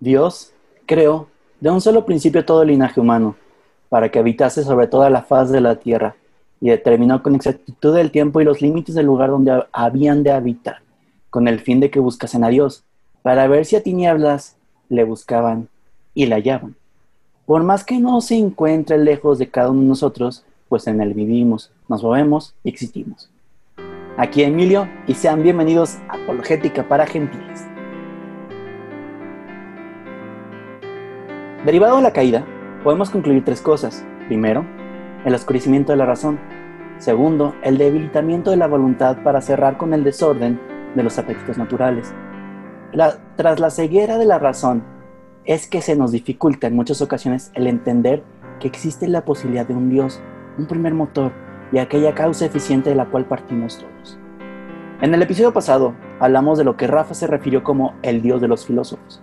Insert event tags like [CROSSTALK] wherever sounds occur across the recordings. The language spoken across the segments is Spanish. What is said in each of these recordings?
Dios creó de un solo principio todo el linaje humano, para que habitase sobre toda la faz de la tierra, y determinó con exactitud el tiempo y los límites del lugar donde habían de habitar, con el fin de que buscasen a Dios, para ver si a tinieblas le buscaban y la hallaban. Por más que no se encuentre lejos de cada uno de nosotros, pues en él vivimos, nos movemos y existimos. Aquí Emilio y sean bienvenidos a Apologética para Gentiles. Derivado de la caída, podemos concluir tres cosas. Primero, el oscurecimiento de la razón. Segundo, el debilitamiento de la voluntad para cerrar con el desorden de los apetitos naturales. tras la ceguera de la razón, es que se nos dificulta en muchas ocasiones el entender que existe la posibilidad de un Dios, un primer motor y aquella causa eficiente de la cual partimos todos. En el episodio pasado hablamos de lo que Rafa se refirió como el Dios de los filósofos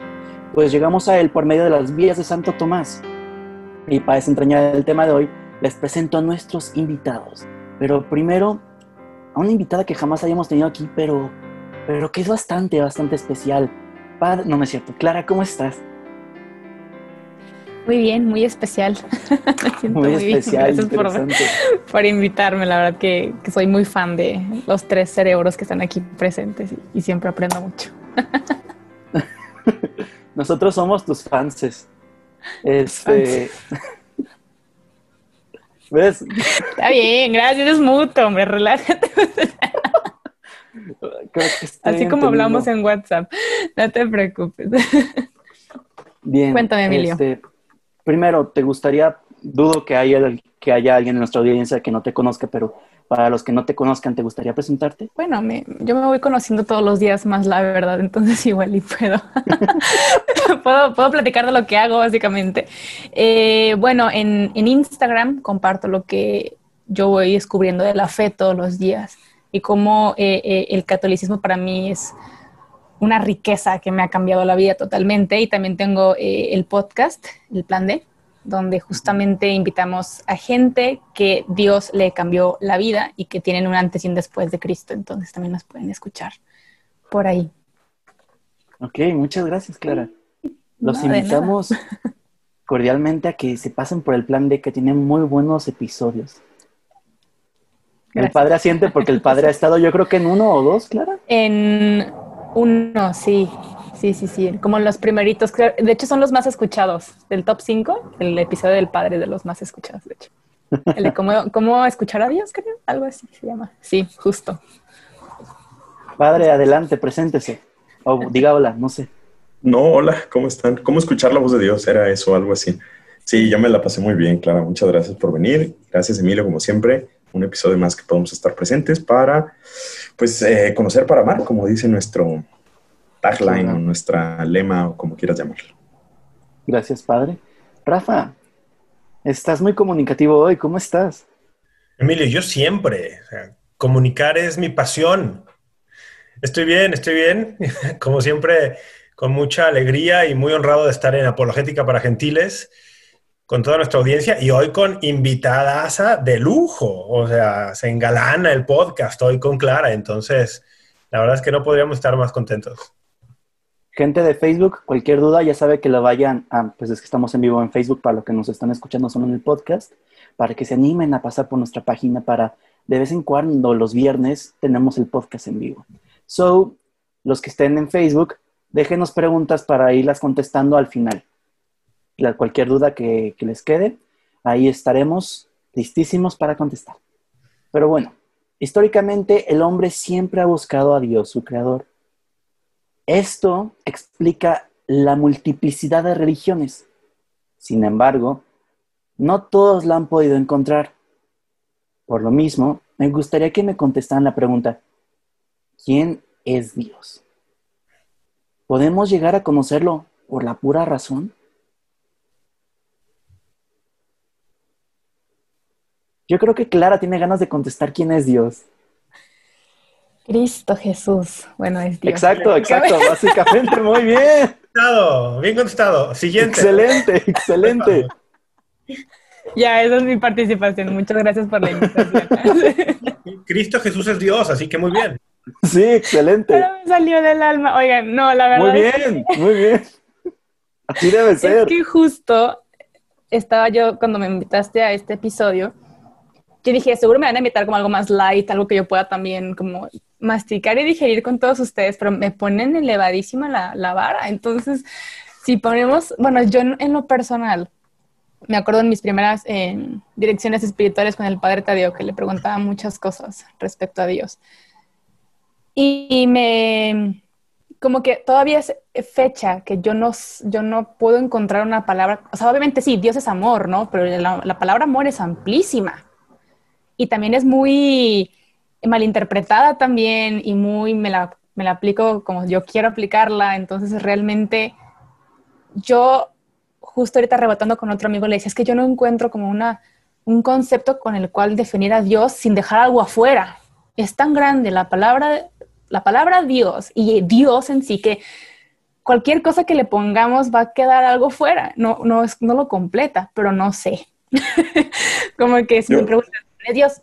pues llegamos a él por medio de las vías de Santo Tomás. Y para desentrañar el tema de hoy, les presento a nuestros invitados. Pero primero, a una invitada que jamás habíamos tenido aquí, pero, pero que es bastante, bastante especial. Padre, no, me es cierto. Clara, ¿cómo estás? Muy bien, muy especial. [LAUGHS] muy, especial, Gracias por, [LAUGHS] por, invitarme. La verdad que, que, soy muy fan de los tres cerebros que están aquí presentes y, y siempre aprendo mucho. [LAUGHS] Nosotros somos tus fanses. Este. [LAUGHS] ¿Ves? Está bien, gracias, es mutuo, hombre, relájate. Así como hablamos en WhatsApp, no te preocupes. Bien. Cuéntame, Emilio. Este, primero, ¿te gustaría, dudo que haya, que haya alguien en nuestra audiencia que no te conozca, pero para los que no te conozcan, ¿te gustaría presentarte? Bueno, me, yo me voy conociendo todos los días más, la verdad, entonces [LAUGHS] igual y puedo. [LAUGHS] puedo, puedo, platicar de lo que hago, básicamente. Eh, bueno, en, en, Instagram comparto lo que yo voy descubriendo de la fe todos los días y cómo eh, eh, el catolicismo para mí es una riqueza que me ha cambiado la vida totalmente. Y también tengo el podcast, El Plan D donde justamente invitamos a gente que Dios le cambió la vida y que tienen un antes y un después de Cristo. Entonces también nos pueden escuchar por ahí. Ok, muchas gracias, Clara. Los invitamos [LAUGHS] cordialmente a que se pasen por el plan de que tiene muy buenos episodios. El padre asiente porque el padre ha [LAUGHS] estado, yo creo que en uno o dos, Clara. En uno, sí. Sí, sí, sí, como los primeritos. De hecho, son los más escuchados del top 5, el episodio del padre de los más escuchados, de hecho. El de [LAUGHS] cómo, escuchar a Dios, creo, algo así se llama. Sí, justo. Padre, adelante, preséntese. O diga hola, no sé. No, hola, ¿cómo están? ¿Cómo escuchar la voz de Dios? Era eso, algo así. Sí, yo me la pasé muy bien, Clara. Muchas gracias por venir. Gracias, Emilio, como siempre. Un episodio más que podemos estar presentes para, pues, eh, conocer para amar, como dice nuestro, tagline o nuestra lema o como quieras llamarlo. Gracias, padre. Rafa, estás muy comunicativo hoy. ¿Cómo estás? Emilio, yo siempre. comunicar es mi pasión. Estoy bien, estoy bien. [LAUGHS] Como siempre, con mucha alegría y muy honrado de estar en Apologética para Gentiles con toda nuestra audiencia y hoy con invitadas de lujo. O sea, se engalana el podcast hoy con Clara. Entonces, la verdad es que no podríamos estar más contentos. Gente de Facebook, cualquier duda ya sabe que lo vayan a, pues es que estamos en vivo en Facebook para los que nos están escuchando solo en el podcast, para que se animen a pasar por nuestra página para de vez en cuando los viernes tenemos el podcast en vivo. So, los que estén en Facebook, déjenos preguntas para irlas contestando al final. cualquier duda que, que les quede, ahí estaremos listísimos para contestar. Pero bueno, históricamente el hombre siempre ha buscado a Dios, su creador esto explica la multiplicidad de religiones. Sin embargo, no todos la han podido encontrar. Por lo mismo, me gustaría que me contestaran la pregunta, ¿quién es Dios? ¿Podemos llegar a conocerlo por la pura razón? Yo creo que Clara tiene ganas de contestar quién es Dios. Cristo Jesús. Bueno, es Dios. Exacto, [LAUGHS] exacto, básicamente, muy bien. Bien contestado. Siguiente. Excelente, excelente. [LAUGHS] Ya, esa es mi participación. Muchas gracias por la invitación. [LAUGHS] Cristo Jesús es Dios, así que muy bien. Sí, excelente. Pero me salió del alma. Oigan, no, la verdad. Muy bien, muy bien. Así debe ser. Es que justo estaba yo cuando me invitaste a este episodio, que dije, seguro me van a invitar como algo más light, algo que yo pueda también como masticar y digerir con todos ustedes, pero me ponen elevadísima la, la vara. Entonces, si ponemos, bueno, yo en, lo personal, me acuerdo en mis primeras direcciones espirituales con el Padre Tadeo, que le preguntaba muchas cosas respecto a Dios. y me, como que todavía es fecha que yo no, yo no puedo encontrar una palabra, o sea, obviamente sí, Dios es amor, ¿no? Pero la, palabra amor es amplísima y también es muy malinterpretada también y muy, me la, me la aplico como yo quiero aplicarla, entonces realmente yo justo ahorita rebotando con otro amigo le decía, es que yo no encuentro como una, un concepto con el cual definir a Dios sin dejar algo afuera. Es tan grande la palabra la palabra Dios y Dios en sí que cualquier cosa que le pongamos va a quedar algo fuera, no, no, es, no lo completa, pero no sé. [LAUGHS] Como que si me preguntan, ¿es Dios?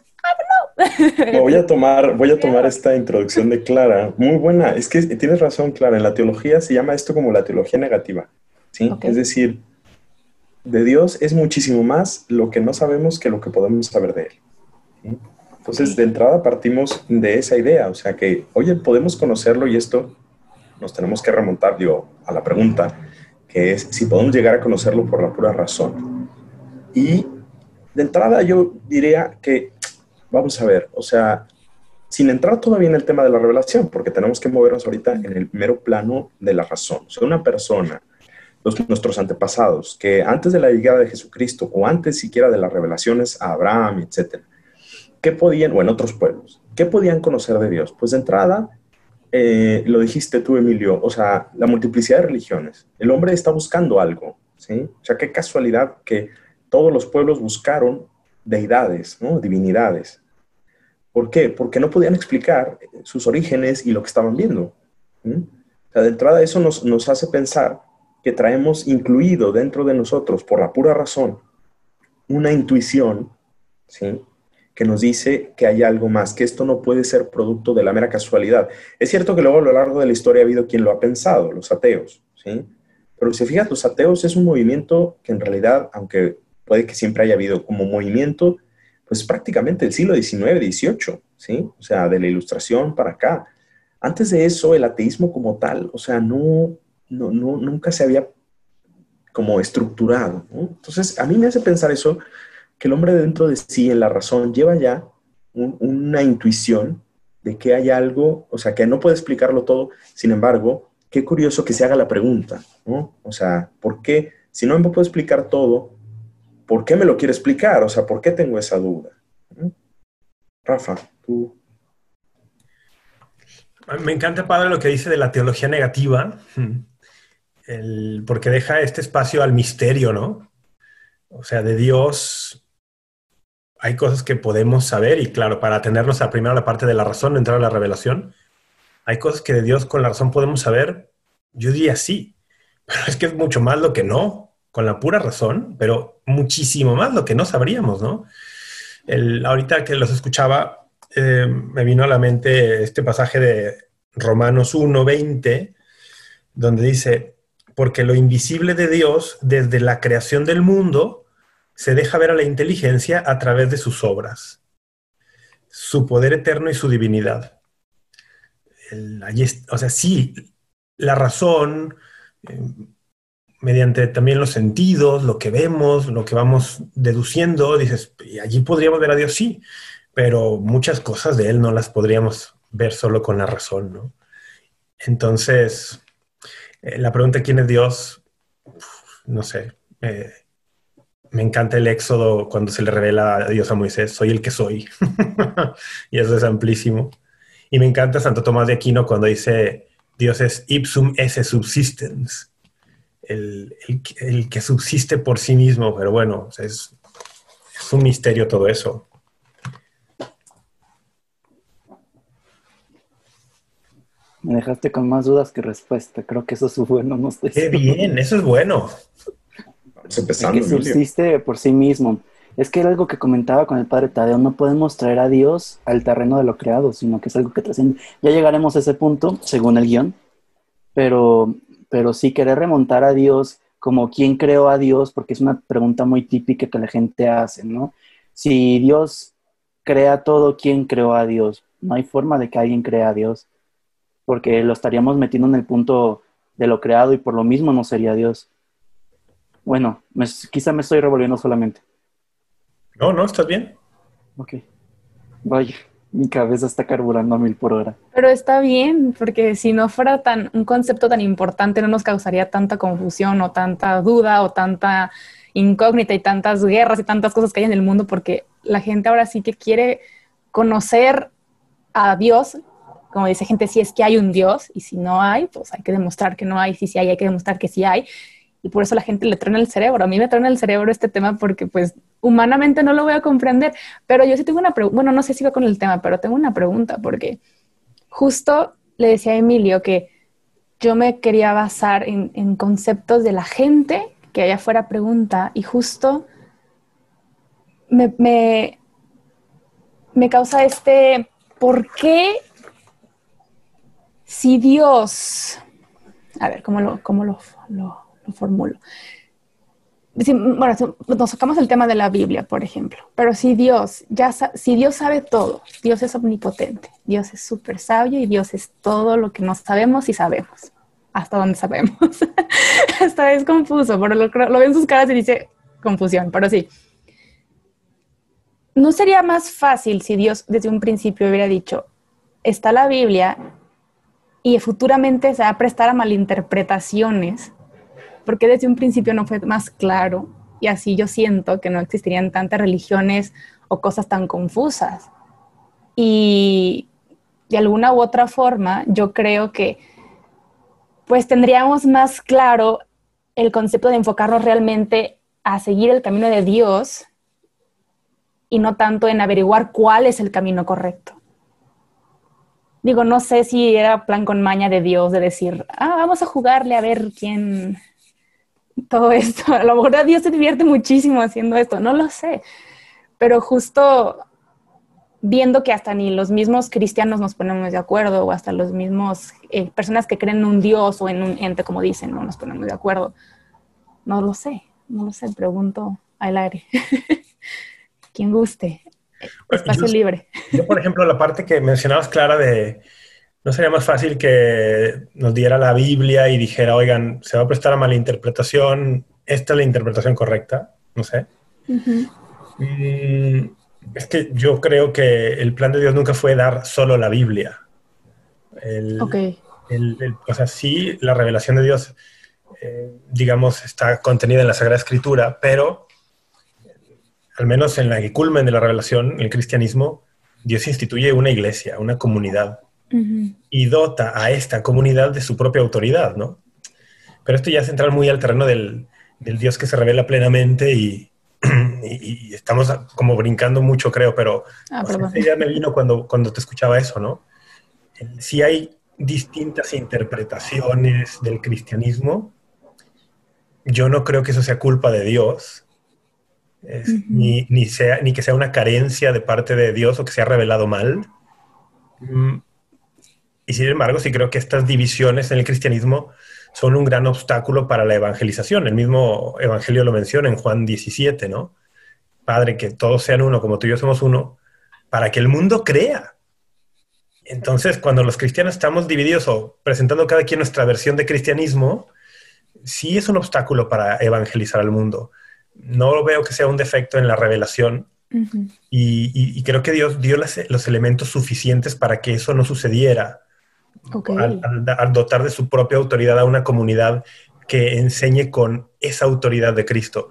Voy a tomar, voy a tomar esta introducción de Clara, muy buena. Es que tienes razón, Clara. En la teología se llama esto como la teología negativa, ¿sí? Es decir, de Dios es muchísimo más lo que no sabemos que lo que podemos saber de él. Entonces, de entrada partimos de esa idea, o sea que, oye, podemos conocerlo y esto nos tenemos que remontar, digo, a la pregunta, que es si podemos llegar a conocerlo por la pura razón. Y de entrada yo diría que, vamos a ver, o sea, sin entrar todavía en el tema de la revelación, porque tenemos que movernos ahorita en el mero plano de la razón. O sea, una persona, nuestros antepasados, que antes de la llegada de Jesucristo o antes siquiera de las revelaciones a Abraham, etcétera, ¿qué podían, o en otros pueblos, qué podían conocer de Dios? Pues de entrada, eh, lo dijiste tú, Emilio, o sea, la multiplicidad de religiones. El hombre está buscando algo, ¿sí? O sea, qué casualidad que todos los pueblos buscaron deidades, ¿no? Divinidades. ¿Por qué? Porque no podían explicar sus orígenes y lo que estaban viendo. O sea, de entrada eso nos, nos hace pensar que traemos incluido dentro de nosotros, por la pura razón, una intuición, ¿sí? que nos dice que hay algo más, que esto no puede ser producto de la mera casualidad. Es cierto que luego a lo largo de la historia ha habido quien lo ha pensado, los ateos, ¿sí? Pero si fijas, los ateos es un movimiento que en realidad, aunque puede que siempre haya habido como movimiento, pues prácticamente el siglo XIX, XVIII, ¿sí? O sea, de la ilustración para acá. Antes de eso, el ateísmo como tal, o sea, no, no, no nunca se había como estructurado. Entonces, a mí me hace pensar eso que el hombre dentro de sí, en la razón, lleva ya una intuición de que hay algo, o sea, que no puede explicarlo todo, sin embargo, qué curioso que se haga la pregunta, ¿no? O sea, ¿por qué, si no me puedo explicar todo, ¿por qué me lo quiere explicar? O sea, ¿por qué tengo esa duda? Rafa, tú. Me encanta, padre, lo que dice de la teología negativa, porque deja este espacio al misterio, ¿no? O sea, de Dios hay cosas que podemos saber y claro, para atendernos a primero la parte de la razón, entrar a la revelación, hay cosas que de Dios con la razón podemos saber, yo diría sí, [LAUGHS] pero es que es mucho más lo que no, con la pura razón, pero muchísimo más lo que no sabríamos, ¿no? El, ahorita que los escuchaba, eh, me vino a la mente este pasaje de Romanos 1.20, donde dice, porque lo invisible de Dios desde la creación del mundo, se deja ver a la inteligencia a través de sus obras, su poder eterno y su divinidad. o sea, sí, la razón, eh, mediante también los sentidos, lo que vemos, lo que vamos deduciendo, dices, y allí podríamos ver a Dios, sí, pero muchas cosas de Él no las podríamos ver solo con la razón, ¿no? Entonces, eh, la pregunta quién es Dios, no sé, me encanta el éxodo cuando se le revela a Dios a Moisés, soy el que soy. [LAUGHS] y eso es amplísimo. Y me encanta Santo Tomás de Aquino cuando dice, Dios es ipsum esse subsistens, el, que subsiste por sí mismo, pero bueno, es, es un misterio todo eso. Me dejaste con más dudas que respuesta. Creo que eso es bueno. No Qué bien, eso es bueno que subsiste por sí mismo. Es que era algo que comentaba con el padre Tadeo, no podemos traer a Dios al terreno de lo creado, sino que es algo que trasciende. Ya llegaremos a ese punto, según el guion, pero, pero sí querer remontar a Dios como quién creó a Dios, porque es una pregunta muy típica que la gente hace, ¿no? Si Dios crea todo, ¿quién creó a Dios? No hay forma de que alguien crea a Dios, porque lo estaríamos metiendo en el punto de lo creado y por lo mismo no sería Dios. Bueno, quizá me estoy revolviendo solamente. No, no, estás bien. Ok. Vaya, mi cabeza está carburando a mil por hora. Pero está bien, porque si no fuera tan un concepto tan importante, no nos causaría tanta confusión o tanta duda o tanta incógnita y tantas guerras y tantas cosas que hay en el mundo, porque la gente ahora sí que quiere conocer a Dios, como dice gente, si es que hay un Dios, y si no hay, pues hay que demostrar que no hay, si sí hay, hay que demostrar que sí hay, y por eso la gente le truena el cerebro. A mí me truena el cerebro este tema porque pues humanamente no lo voy a comprender, pero yo sí tengo una pregunta, bueno, no sé si va con el tema, pero tengo una pregunta porque justo le decía a Emilio que yo me quería basar en, conceptos de la gente que allá fuera pregunta y justo me, me, causa este, ¿por qué si Dios, a ver, ¿cómo lo, cómo lo, lo lo formulo. bueno, nos sacamos el tema de la Biblia, por ejemplo, pero si Dios, ya si Dios sabe todo, Dios es omnipotente, Dios es súper sabio y Dios es todo lo que no sabemos y sabemos, hasta donde sabemos. [LAUGHS] hasta es confuso, pero lo, lo ven sus caras y dice confusión, pero sí. ¿No sería más fácil si Dios desde un principio hubiera dicho, está la Biblia y futuramente se va a prestar a malinterpretaciones porque desde un principio no fue más claro y así yo siento que no existirían tantas religiones o cosas tan confusas. Y de alguna u otra forma, yo creo que pues tendríamos más claro el concepto de enfocarnos realmente a seguir el camino de Dios y no tanto en averiguar cuál es el camino correcto. Digo, no sé si era plan con maña de Dios de decir, ah, vamos a jugarle a ver quién, todo esto. [LAUGHS] A lo mejor Dios se divierte muchísimo haciendo esto, no lo sé. Pero justo viendo que hasta ni los mismos cristianos nos ponemos de acuerdo o hasta los mismos eh, personas que creen en un Dios o en un ente, como dicen, no nos ponemos de acuerdo. No lo sé, no lo sé, pregunto al aire. [LAUGHS] Quien guste. Espacio libre. Yo, por ejemplo, la parte que mencionabas, Clara, de, ¿No sería más fácil que nos diera la Biblia y dijera, oigan, se va a prestar a mala interpretación, esta es la interpretación correcta? No sé. Mm, es que yo creo que el plan de Dios nunca fue dar solo la Biblia. ok. o sea, sí, la revelación de Dios, eh, digamos, está contenida en la Sagrada Escritura, pero al menos en la culmen de la revelación, el cristianismo, Dios instituye una iglesia, una comunidad y dota a esta comunidad de su propia autoridad, ¿no? Pero esto ya es entrar muy al terreno del, Dios que se revela plenamente [CLEARS THROAT] y, estamos como brincando mucho, creo, pero ah, esa idea me vino cuando, cuando te escuchaba eso, ¿no? Si hay distintas interpretaciones del cristianismo, yo no creo que eso sea culpa de Dios, ni, ni, sea, ni que sea una carencia de parte de Dios o que sea revelado mal. Y sin embargo, sí creo que estas divisiones en el cristianismo son un gran obstáculo para la evangelización. El mismo Evangelio lo menciona en Juan 17, ¿no? Padre, que todos sean uno como tú y yo somos uno, para que el mundo crea. Entonces, cuando los cristianos estamos divididos o presentando cada quien nuestra versión de cristianismo, sí es un obstáculo para evangelizar al mundo. No veo que sea un defecto en la revelación, y, creo que Dios dio los elementos suficientes para que eso no sucediera al, dotar de su propia autoridad a una comunidad que enseñe con esa autoridad de Cristo.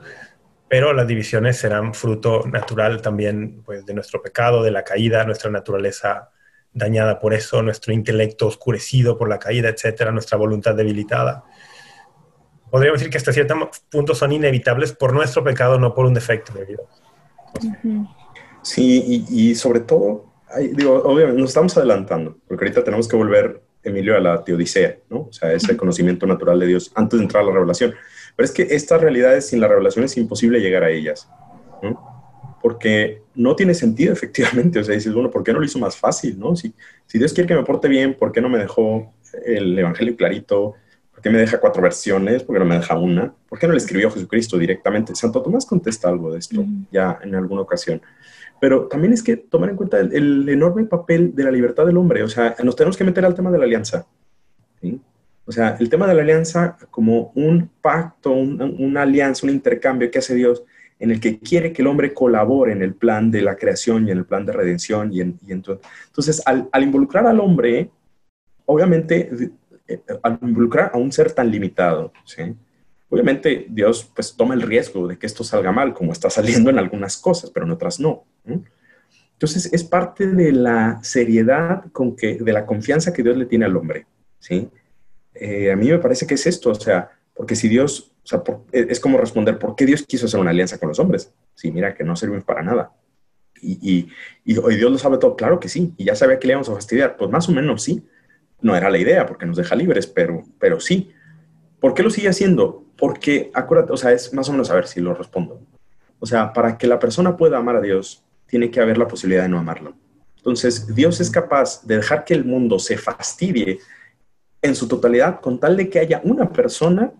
Pero las divisiones serán fruto natural también pues, de nuestro pecado, de la caída, nuestra naturaleza dañada por eso, nuestro intelecto oscurecido por la caída, etcétera, nuestra voluntad debilitada. Podríamos decir que hasta cierto punto son inevitables por nuestro pecado, no por un defecto de Dios. Sí, y sobre todo digo, obviamente nos estamos adelantando, porque ahorita tenemos que volver, Emilio, a la teodicea, ¿no? O sea, ese conocimiento natural de Dios antes de entrar a la revelación. Pero es que estas realidades sin la revelación es imposible llegar a ellas, ¿no? Porque no tiene sentido, [LAUGHS] efectivamente. O sea, dices, bueno, ¿por qué no lo hizo más fácil, no? Si, si Dios quiere que me porte bien, ¿por qué no me dejó el evangelio clarito? qué me deja cuatro versiones? ¿Por qué no me deja una? ¿Por qué no le escribió Jesucristo directamente? Santo Tomás contesta algo de esto ya en alguna ocasión. Pero también es que tomar en cuenta el, enorme papel de la libertad del hombre. O sea, nos tenemos que meter al tema de la alianza. O sea, el tema de la alianza como un pacto, una alianza, un intercambio que hace Dios en el que quiere que el hombre colabore en el plan de la creación y en el plan de redención. Y, en, entonces, al, involucrar al hombre, obviamente, eh, al involucrar a un ser tan limitado, obviamente Dios pues toma el riesgo de que esto salga mal, como está saliendo en algunas cosas, pero en otras no. Entonces, es parte de la seriedad con que, de la confianza que Dios le tiene al hombre. ¿sí? Eh, a mí me parece que es esto, o sea, porque si Dios o sea, e, es como responder, ¿por qué Dios quiso hacer una alianza con los hombres? Sí, mira, que no sirven para nada. Y, y, hoy Dios lo sabe todo, claro que sí, y ya sabía que le íbamos a fastidiar, pues más o menos sí. No era la idea, porque nos deja libres, pero, pero sí. ¿Por qué lo sigue haciendo? Porque, acuérdate, o sea, es más o menos a ver si lo respondo. O sea, para que la persona pueda amar a Dios, tiene que haber la posibilidad de no amarlo. Entonces, Dios es capaz de dejar que el mundo se fastidie en su totalidad con tal de que haya una persona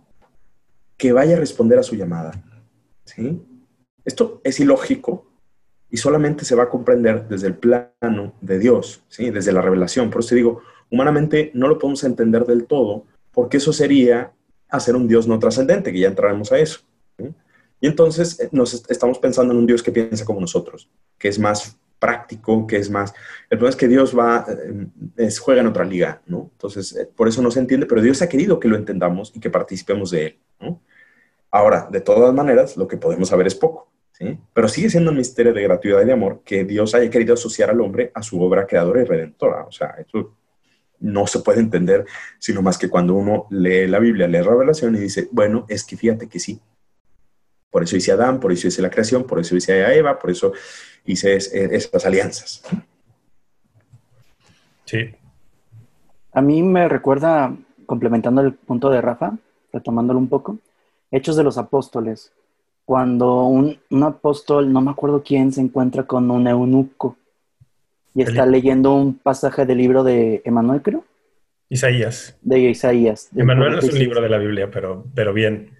que vaya a responder a su llamada. ¿sí? Esto es ilógico y solamente se va a comprender desde el plano de Dios, ¿sí? desde la revelación. Por eso digo, humanamente no lo podemos entender del todo, porque eso sería hacer un Dios no trascendente, que ya entraremos a eso. Y entonces eh, nos estamos pensando en un Dios que piensa como nosotros, que es más práctico, que es más... El problema es que Dios va, eh, juega en otra liga, ¿no? Entonces, eh, por eso no se entiende, pero Dios ha querido que lo entendamos y que participemos de Él, ¿no? Ahora, de todas maneras, lo que podemos saber es poco, ¿sí? Pero sigue siendo un misterio de gratuidad y de amor que Dios haya querido asociar al hombre a su obra creadora y redentora. O sea, eso no se puede entender sino más que cuando uno lee la Biblia, lee la revelación y dice, bueno, es que fíjate que sí. Por eso hice a Adán, por eso hice la creación, por eso hice a Eva, por eso hice esas alianzas. Sí. A mí me recuerda, complementando el punto de Rafa, retomándolo un poco, Hechos de los Apóstoles, cuando un, apóstol, no me acuerdo quién, se encuentra con un eunuco y está leyendo un pasaje del libro de Emanuel, creo. Isaías. De Isaías. Emanuel no es un libro de la Biblia, pero, pero bien. [LAUGHS]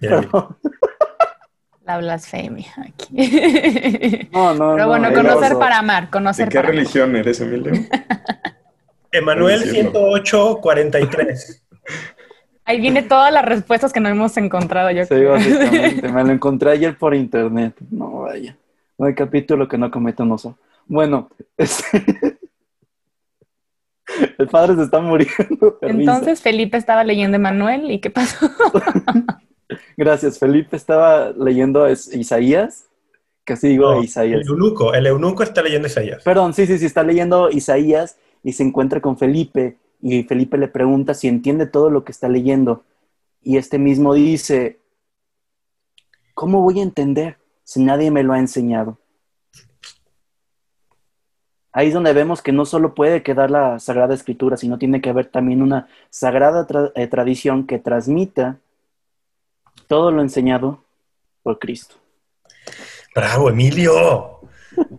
La blasfemia aquí. [LAUGHS] No, no, Pero bueno, conocer para amar, conocer ¿De qué religión eres, Emilio? [LAUGHS] Emanuel 108.43. Ahí viene todas las respuestas que no hemos encontrado, yo sí, básicamente. Me lo encontré ayer por internet. No, vaya. No hay capítulo que no cometa un oso. Bueno, [LAUGHS] este... el padre se está muriendo. [LAUGHS] Entonces Felipe estaba leyendo Emanuel y ¿qué pasó? [LAUGHS] Gracias. Felipe estaba leyendo Isaías. Casi digo Isaías. El eunuco, el eunuco está leyendo Isaías. Perdón, sí, sí, sí, está leyendo Isaías y se encuentra con Felipe y Felipe le pregunta si entiende todo lo que está leyendo. Y este mismo dice, ¿cómo voy a entender si nadie me lo ha enseñado? Ahí es donde vemos que no solo puede quedar la Sagrada Escritura, sino tiene que haber también una sagrada eh, tradición que transmita todo lo enseñado por Cristo. Bravo, Emilio.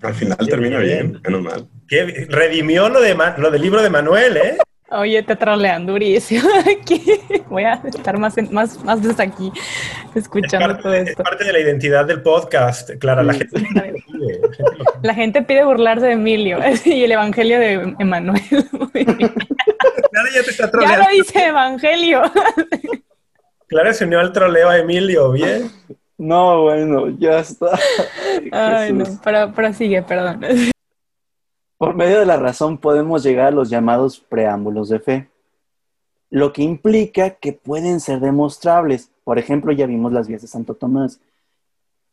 Al final termina bien, menos mal. redimió lo, de lo del libro de Manuel, ¿eh? Oye, te trolean durísimo [LAUGHS] aquí. Voy a estar más, más, más desde aquí escuchando todo esto. Es parte de la identidad del podcast, Clara. La, gente, pide, [LAUGHS] la gente pide burlarse de Emilio [LAUGHS] y el evangelio de Emanuel. Clara ya te está troleando. Ya lo dice evangelio. Clara se unió al troleo a Emilio, ¿bien? No, bueno, ya está. Ay, no, pero, pero sigue, perdón. Por medio de la razón podemos llegar a los llamados preámbulos de fe, lo que implica que pueden ser demostrables. Por ejemplo, ya vimos las vías de Santo Tomás.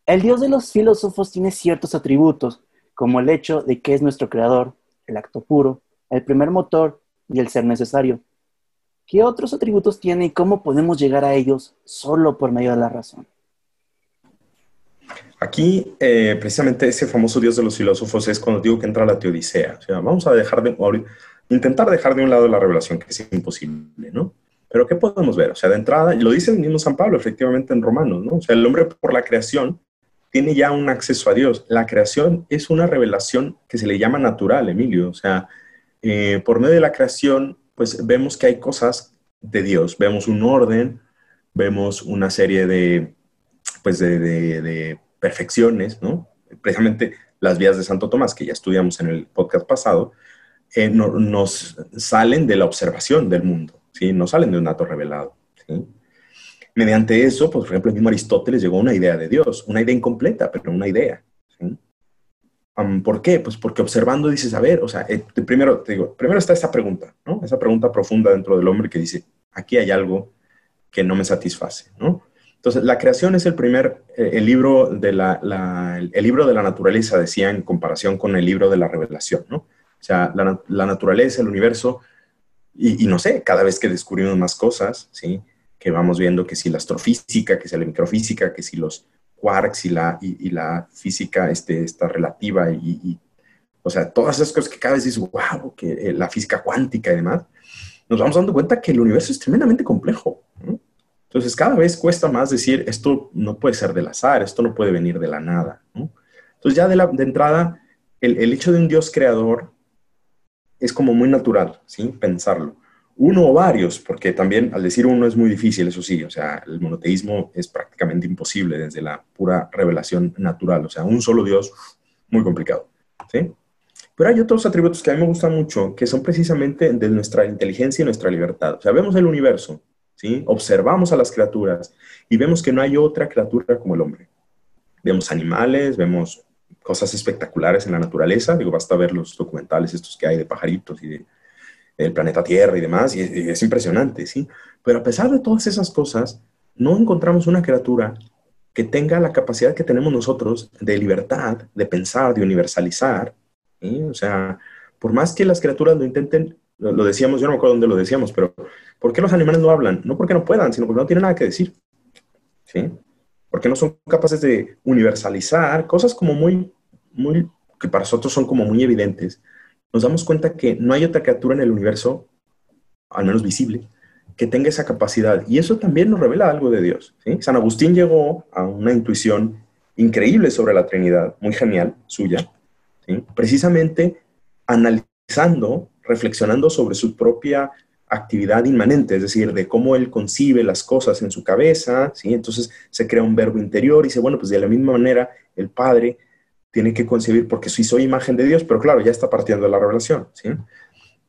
El Dios de los filósofos tiene ciertos atributos, como el hecho de que es nuestro creador, el acto puro, el primer motor y el ser necesario. ¿Qué otros atributos tiene y cómo podemos llegar a ellos solo por medio de la razón? Aquí, eh, precisamente ese famoso Dios de los filósofos es cuando digo que entra la teodicea. O sea, vamos a dejar de, intentar dejar de un lado la revelación, que es imposible, ¿no? Pero ¿qué podemos ver? O sea, de entrada, y lo dice el mismo San Pablo, efectivamente, en Romanos, ¿no? O sea, el hombre por la creación tiene ya un acceso a Dios. La creación es una revelación que se le llama natural, Emilio. O sea, eh, por medio de la creación, pues vemos que hay cosas de Dios, vemos un orden, vemos una serie de, pues de, de perfecciones, ¿no? Precisamente las vías de Santo Tomás, que ya estudiamos en el podcast pasado, eh, nos salen de la observación del mundo, ¿sí? no salen de un dato revelado. Mediante eso, pues, por ejemplo, el mismo Aristóteles llegó a una idea de Dios, una idea incompleta, pero una idea. ¿Por qué? Pues porque observando dices, a ver, o sea, eh, primero, te digo, primero está esa pregunta, ¿no? Esa pregunta profunda dentro del hombre que dice, aquí hay algo que no me satisface, ¿no? Entonces, la creación es el primer, eh, el, libro de la, el libro de la naturaleza, decía, en comparación con el libro de la revelación, ¿no? O sea, la, naturaleza, el universo, y, no sé, cada vez que descubrimos más cosas, ¿sí? Que vamos viendo que si la astrofísica, que si la microfísica, que si los quarks y la, y, la física este, está relativa y, o sea, todas esas cosas que cada vez dices, wow, que eh, la física cuántica y demás, nos vamos dando cuenta que el universo es tremendamente complejo. Entonces, cada vez cuesta más decir, esto no puede ser del azar, esto no puede venir de la nada. Entonces, ya de, entrada, el, el, hecho de un Dios creador es como muy natural, ¿sí? Pensarlo. Uno o varios, porque también al decir uno es muy difícil, eso sí, o sea, el monoteísmo es prácticamente imposible desde la pura revelación natural, o sea, un solo Dios, muy complicado, ¿sí? Pero hay otros atributos que a mí me gustan mucho, que son precisamente de nuestra inteligencia y nuestra libertad. O sea, vemos el universo, ¿sí? Observamos a las criaturas y vemos que no hay otra criatura como el hombre. Vemos animales, vemos cosas espectaculares en la naturaleza. Digo, basta ver los documentales estos que hay de pajaritos y de, del planeta Tierra y demás, y es, impresionante, ¿sí? Pero a pesar de todas esas cosas, no encontramos una criatura que tenga la capacidad que tenemos nosotros de libertad, de pensar, de universalizar. O sea, por más que las criaturas lo intenten, lo, decíamos, yo no me acuerdo dónde lo decíamos, pero ¿por qué los animales no hablan? No porque no puedan, sino porque no tienen nada que decir. ¿Sí? porque no son capaces de universalizar cosas como muy, muy, que para nosotros son como muy evidentes. Nos damos cuenta que no hay otra criatura en el universo, al menos visible, que tenga esa capacidad. Y eso también nos revela algo de Dios. San Agustín llegó a una intuición increíble sobre la Trinidad, muy genial, suya, precisamente analizando, reflexionando sobre su propia actividad inmanente, es decir, de cómo él concibe las cosas en su cabeza, ¿sí? Entonces se crea un verbo interior y dice, bueno, pues de la misma manera el Padre tiene que concebir, porque sí soy imagen de Dios, pero claro, ya está partiendo de la revelación, ¿sí?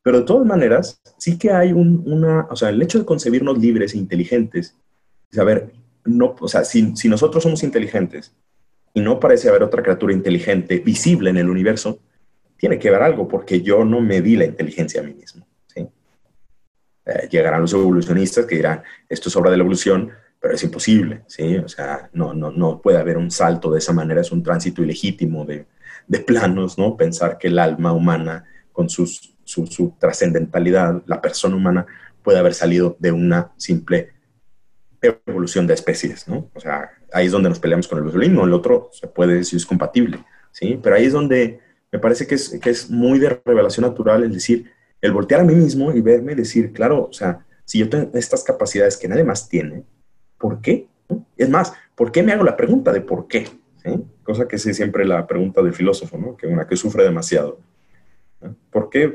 Pero de todas maneras, sí que hay una, o sea, el hecho de concebirnos libres e inteligentes, saber, no, o sea, si, si nosotros somos inteligentes y no parece haber otra criatura inteligente visible en el universo, tiene que haber algo, porque yo no me di la inteligencia a mí mismo. Eh, llegarán los evolucionistas que dirán, esto es obra de la evolución, pero es imposible, ¿sí? O sea, no, no, no puede haber un salto de esa manera, es un tránsito ilegítimo de, de planos, ¿no? Pensar que el alma humana, con sus, su, su trascendentalidad, la persona humana, puede haber salido de una simple evolución de especies, ¿no? O sea, ahí es donde nos peleamos con el evolucionismo, el otro se puede decir es compatible, ¿sí? Pero ahí es donde me parece que es, que es muy de revelación natural, es decir, el voltear a mí mismo y verme y decir, claro, o sea, si yo tengo estas capacidades que nadie más tiene, ¿por qué? Es más, ¿por qué me hago la pregunta de por qué? Cosa que es siempre la pregunta del filósofo, ¿no? Que una que sufre demasiado. ¿Por qué?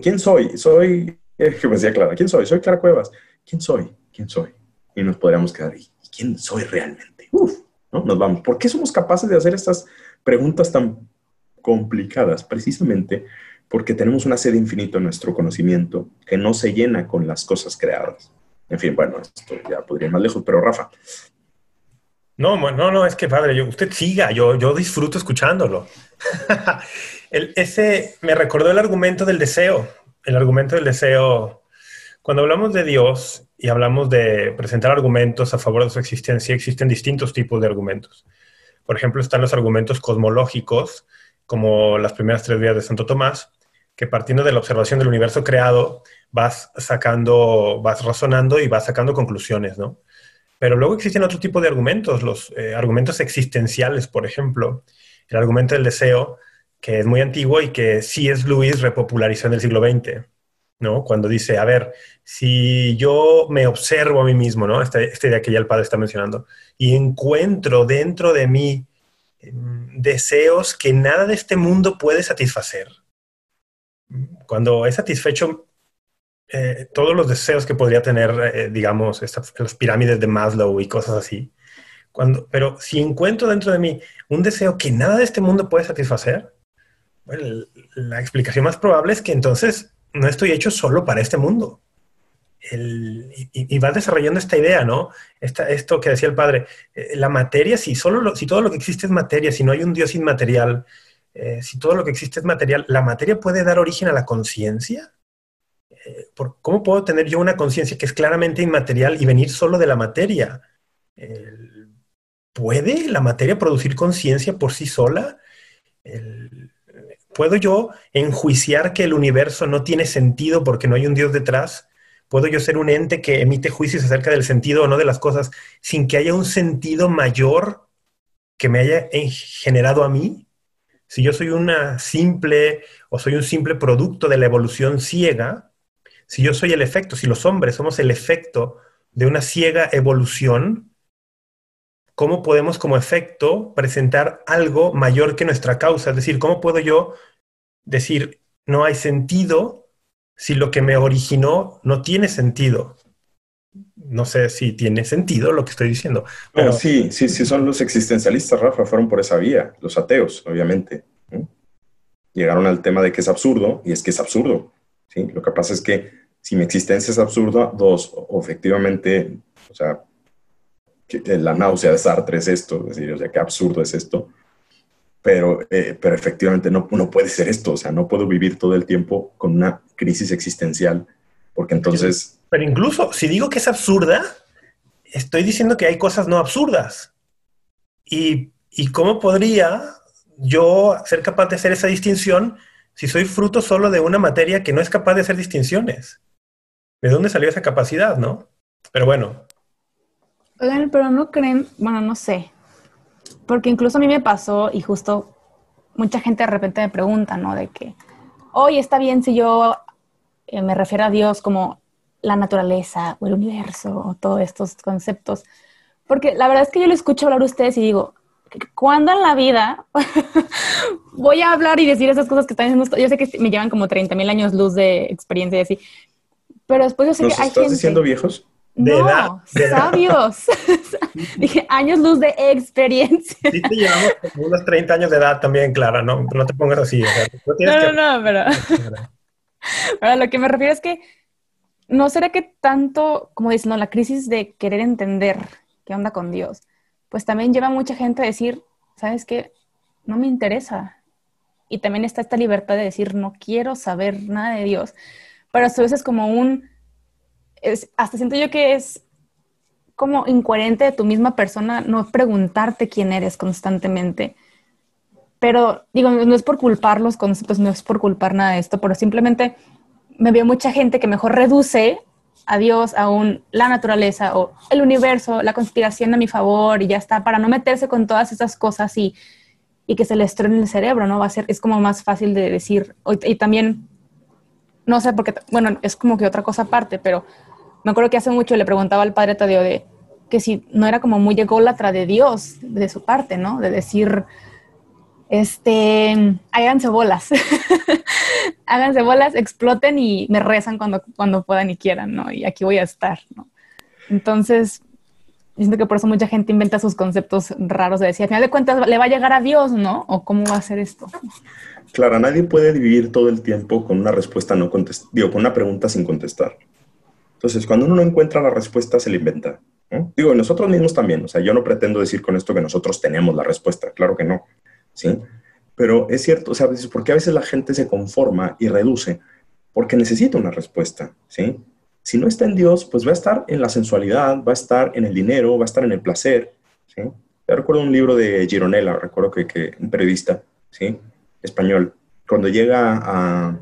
¿Quién soy? Soy, eh, [LAUGHS] que me decía Clara, ¿quién soy? Soy Clara Cuevas. ¿Quién soy? ¿Quién soy? Y nos podríamos quedar ahí. ¿Quién soy realmente? Uf, ¿no? Nos vamos. ¿Por qué somos capaces de hacer estas preguntas tan complicadas? Precisamente porque tenemos una sede infinita en nuestro conocimiento que no se llena con las cosas creadas. En fin, bueno, esto ya podría ir más lejos, pero Rafa. No, no, no, es que padre, yo, usted siga, yo, yo disfruto escuchándolo. [LAUGHS] el, ese me recordó el argumento del deseo, el argumento del deseo. Cuando hablamos de Dios y hablamos de presentar argumentos a favor de su existencia, existen distintos tipos de argumentos. Por ejemplo, están los argumentos cosmológicos, como las primeras tres vías de Santo Tomás, que partiendo de la observación del universo creado, vas sacando, vas razonando y vas sacando conclusiones, ¿no? Pero luego existen otro tipo de argumentos, los eh, argumentos existenciales, por ejemplo, el argumento del deseo, que es muy antiguo y que sí es Luis repopularizó en el siglo XX, ¿no? Cuando dice, a ver, si yo me observo a mí mismo, ¿no? Este, este idea que ya el padre está mencionando, y encuentro dentro de mí em, deseos que nada de este mundo puede satisfacer, cuando he satisfecho eh, todos los deseos que podría tener, eh, digamos, las pirámides de Maslow y cosas así. Cuando, pero si encuentro dentro de mí un deseo que nada de este mundo puede satisfacer, la explicación más probable es que entonces no estoy hecho solo para este mundo. y, va desarrollando esta idea, ¿no? esto que decía el padre, eh, la materia, si, solo si todo lo que existe es materia, si no hay un Dios inmaterial, eh, si todo lo que existe es material, ¿la materia puede dar origen a la conciencia? Eh, ¿Cómo puedo tener yo una conciencia que es claramente inmaterial y venir solo de la materia? ¿Puede la materia producir conciencia por sí sola? ¿Puedo yo enjuiciar que el universo no tiene sentido porque no hay un Dios detrás? ¿Puedo yo ser un ente que emite juicios acerca del sentido o no de las cosas sin que haya un sentido mayor que me haya generado a mí? Si yo soy una simple o soy un simple producto de la evolución ciega, si yo soy el efecto, si los hombres somos el efecto de una ciega evolución, ¿cómo podemos como efecto presentar algo mayor que nuestra causa? Es decir, ¿cómo puedo yo decir no hay sentido si lo que me originó no tiene sentido? No sé si tiene sentido lo que estoy diciendo. Pero... sí, sí, sí, son los existencialistas, Rafa, fueron por esa vía, los ateos, obviamente. Llegaron al tema de que es absurdo, y es que es absurdo. ¿sí? Lo que pasa es que si mi existencia es absurda, dos, o efectivamente, o sea, la náusea de Sartre es esto, es decir, o sea, qué absurdo es esto, pero, eh, pero efectivamente no, no puede ser esto, o sea, no puedo vivir todo el tiempo con una crisis existencial, porque entonces... Pero incluso si digo que es absurda, estoy diciendo que hay cosas no absurdas. ¿Y, y cómo podría yo ser capaz de hacer esa distinción si soy fruto solo de una materia que no es capaz de hacer distinciones? ¿De dónde salió esa capacidad, no? Pero bueno, Oigan, pero no creen, bueno, no sé, porque incluso a mí me pasó y justo mucha gente de repente me pregunta, ¿no? De que, oye, está bien si yo eh, me refiero a Dios como la naturaleza o el universo o todos estos conceptos. Porque la verdad es que yo le escucho hablar a ustedes y digo, ¿cuándo en la vida [LAUGHS] voy a hablar y decir esas cosas que están diciendo? Yo sé que me llevan como 30 mil años luz de experiencia y así, pero después yo sé que hay estás diciendo viejos? no, sabios. [LAUGHS] Dije, años luz de experiencia. Sí te llevamos como unos 30 años de edad también, Clara, no, no te pongas así. no, no, no, pero... [LAUGHS] [LAUGHS] pero lo que me refiero es que no será que tanto, como dicen, no, la crisis de querer entender qué onda con Dios, pues también lleva a mucha gente a decir, ¿sabes qué? No me interesa. Y también está esta libertad de decir, no quiero saber nada de Dios. Pero a veces es como un hasta siento yo que es como incoherente de tu misma persona no preguntarte quién eres constantemente. Pero digo, no es por culpar los conceptos, no es por culpar nada de esto, pero simplemente me veo mucha gente que mejor reduce a Dios, a un, la naturaleza o el universo, la conspiración a mi favor y ya está, para no meterse con todas esas cosas y, y que se le en el cerebro, ¿no? Va a ser, es como más fácil de decir, y también, no sé, porque, bueno, es como que otra cosa aparte, pero me acuerdo que hace mucho le preguntaba al padre Tadeo de que si no era como muy ególatra de Dios de su parte, ¿no? De decir, este, háganse bolas, [LAUGHS] háganse bolas, exploten y me rezan cuando, cuando puedan y quieran, ¿no? Y aquí voy a estar, ¿no? Entonces, siento que por eso mucha gente inventa sus conceptos raros de decir, al final de cuentas le va a llegar a Dios, ¿no? O cómo va a ser esto. Claro, nadie puede vivir todo el tiempo con una respuesta no contestada, digo, con una pregunta sin contestar. Entonces, cuando uno no encuentra la respuesta, se la inventa. Digo, nosotros mismos también. O sea, yo no pretendo decir con esto que nosotros tenemos la respuesta. Claro que no. ¿Sí? Pero es cierto, o sea, porque a veces la gente se conforma y reduce porque necesita una respuesta. ¿Sí? Si no está en Dios, pues va a estar en la sensualidad, va a estar en el dinero, va a estar en el placer. ¿sí? Recuerdo un libro de Gironella, recuerdo que, que un periodista ¿sí? español, cuando llega a,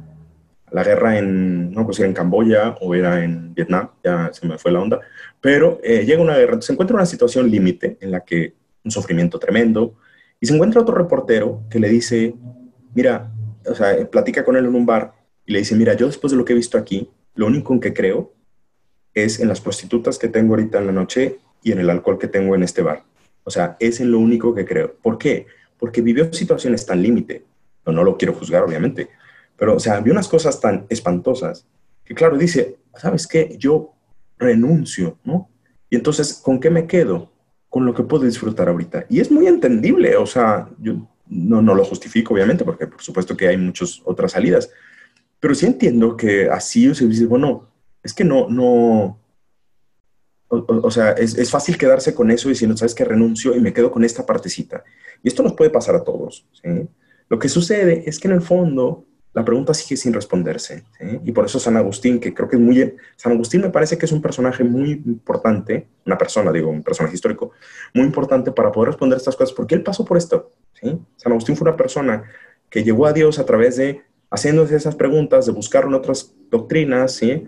la guerra en, no pues era en Camboya o era en Vietnam, ya se me fue la onda, pero eh, llega una guerra, se encuentra una situación límite en la que un sufrimiento tremendo, y se encuentra otro reportero que le dice, mira, o sea, platica con él en un bar y le dice, mira, yo después de lo que he visto aquí, lo único en que creo es en las prostitutas que tengo ahorita en la noche y en el alcohol que tengo en este bar. O sea, es en lo único que creo. ¿Por qué? Porque vivió situaciones tan límite. No, no lo quiero juzgar, obviamente, pero, o sea, vi unas cosas tan espantosas que claro, dice, ¿sabes qué? Yo renuncio, ¿no? Y entonces, ¿con qué me quedo? Con lo que puedo disfrutar ahorita. Y es muy entendible, o sea, yo no, no lo justifico, obviamente, porque por supuesto que hay muchas otras salidas, pero sí entiendo que así, o sea, dices, bueno, es que no, no, o, sea, es, es, fácil quedarse con eso diciendo, sabes que renuncio y me quedo con esta partecita. Y esto nos puede pasar a todos. Lo que sucede es que en el fondo la pregunta sigue sin responderse. Y por eso San Agustín, que creo que es muy... San Agustín me parece que es un personaje muy importante, una persona, digo, un personaje histórico, muy importante para poder responder estas cosas, porque él pasó por esto. ¿sí? San Agustín fue una persona que llegó a Dios a través de haciéndose esas preguntas, de buscar en otras doctrinas, ¿sí?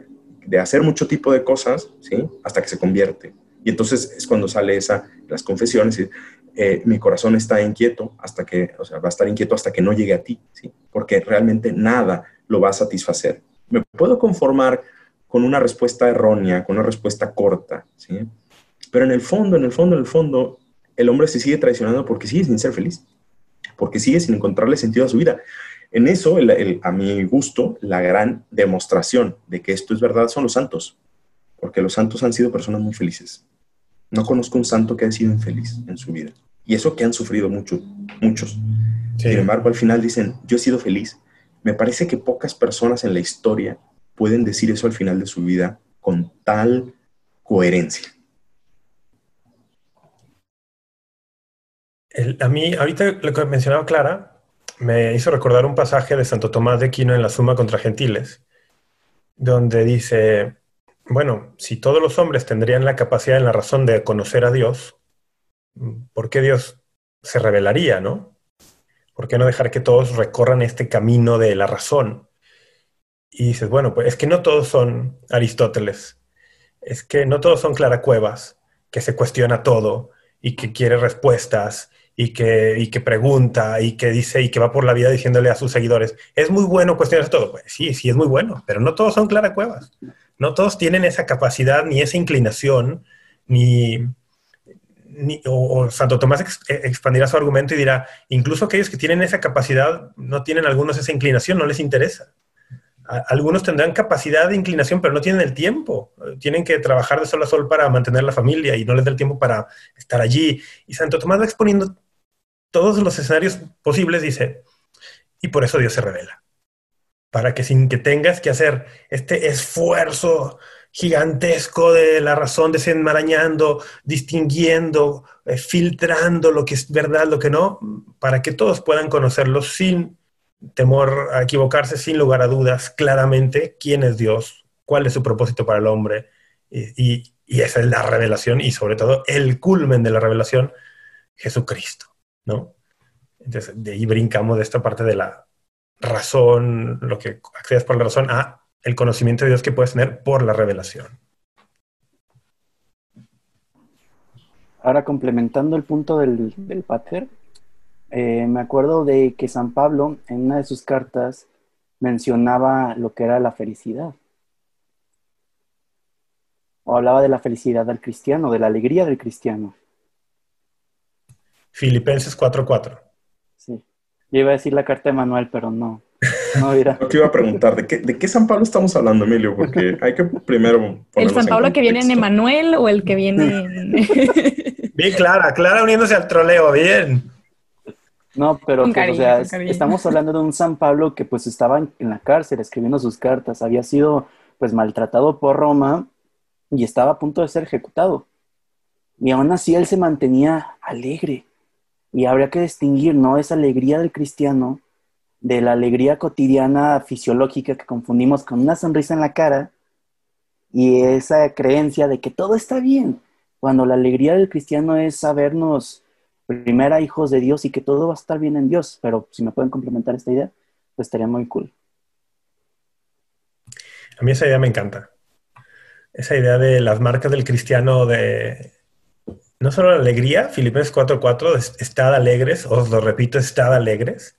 de hacer mucho tipo de cosas, ¿sí? hasta que se convierte. Y entonces es cuando sale esa, las confesiones, y, eh, mi corazón está inquieto hasta que, o sea, va a estar inquieto hasta que no llegue a ti, ¿sí? Porque realmente nada lo va a satisfacer. Me puedo conformar con una respuesta errónea, con una respuesta corta, ¿sí? Pero en el fondo, en el fondo, en el fondo, el hombre se sigue traicionando porque sigue sin ser feliz, porque sigue sin encontrarle sentido a su vida. En eso, a mi gusto, la gran demostración de que esto es verdad son los santos, porque los santos han sido personas muy felices. No conozco un santo que haya sido infeliz en su vida. Y eso que han sufrido mucho, muchos. Sin embargo, al final dicen, yo he sido feliz. Me parece que pocas personas en la historia pueden decir eso al final de su vida con tal coherencia. a mí, ahorita lo que mencionaba Clara, me hizo recordar un pasaje de Santo Tomás de Aquino en la Suma contra Gentiles, donde dice, bueno, si todos los hombres tendrían la capacidad en la razón de conocer a Dios, ¿por qué Dios se revelaría, no? ¿Por qué no dejar que todos recorran este camino de la razón? Y dices, bueno, pues es que no todos son Aristóteles, es que no todos son Clara Cuevas, que se cuestiona todo y que quiere respuestas y que, y que pregunta y que dice y que va por la vida diciéndole a sus seguidores, es muy bueno cuestionar todo. Pues sí, sí es muy bueno, pero no todos son Clara Cuevas. No todos tienen esa capacidad ni esa inclinación, ni, o, Santo Tomás eh, expandirá su argumento y dirá, incluso aquellos que tienen esa capacidad no tienen algunos esa inclinación, no les interesa. algunos tendrán capacidad de inclinación, pero no tienen el tiempo. Tienen que trabajar de sol a sol para mantener la familia y no les da el tiempo para estar allí. Y Santo Tomás va exponiendo todos los escenarios posibles, dice, y por eso Dios se revela para que sin que tengas que hacer este esfuerzo gigantesco de la razón, desenmarañando, distinguiendo, eh, filtrando lo que es verdad, lo que no, para que todos puedan conocerlo sin temor a equivocarse, sin lugar a dudas, claramente quién es Dios, cuál es su propósito para el hombre. Y, y esa es la revelación y sobre todo el culmen de la revelación, Jesucristo, ¿no? Entonces, de ahí brincamos de esta parte de la, razón, lo que accedes por la razón, a el conocimiento de Dios que puedes tener por la revelación. Ahora, complementando el punto del, del Pater, eh, me acuerdo de que San Pablo en una de sus cartas mencionaba lo que era la felicidad. O hablaba de la felicidad del cristiano, de la alegría del cristiano. Filipenses 4:4. Yo iba a decir la carta de Manuel, pero no. No, mira. Lo que iba a preguntar, ¿de qué, ¿de qué San Pablo estamos hablando, Emilio? Porque hay que primero ¿El San Pablo que viene en Emanuel o el que viene en... [LAUGHS] bien, Clara, Clara uniéndose al troleo, bien. No, pero que, o sea, estamos hablando de un San Pablo que pues estaba en, en la cárcel escribiendo sus cartas, había sido pues maltratado por Roma y estaba a punto de ser ejecutado. Y aún así él se mantenía alegre. Y habría que distinguir, ¿no? Esa alegría del cristiano de la alegría cotidiana fisiológica que confundimos con una sonrisa en la cara y esa creencia de que todo está bien, cuando la alegría del cristiano es sabernos primera hijos de Dios y que todo va a estar bien en Dios. Pero si me pueden complementar esta idea, pues estaría muy cool. A mí esa idea me encanta. Esa idea de las marcas del cristiano de no solo la alegría, Filipenses 4.4, estad alegres, os lo repito, estad alegres,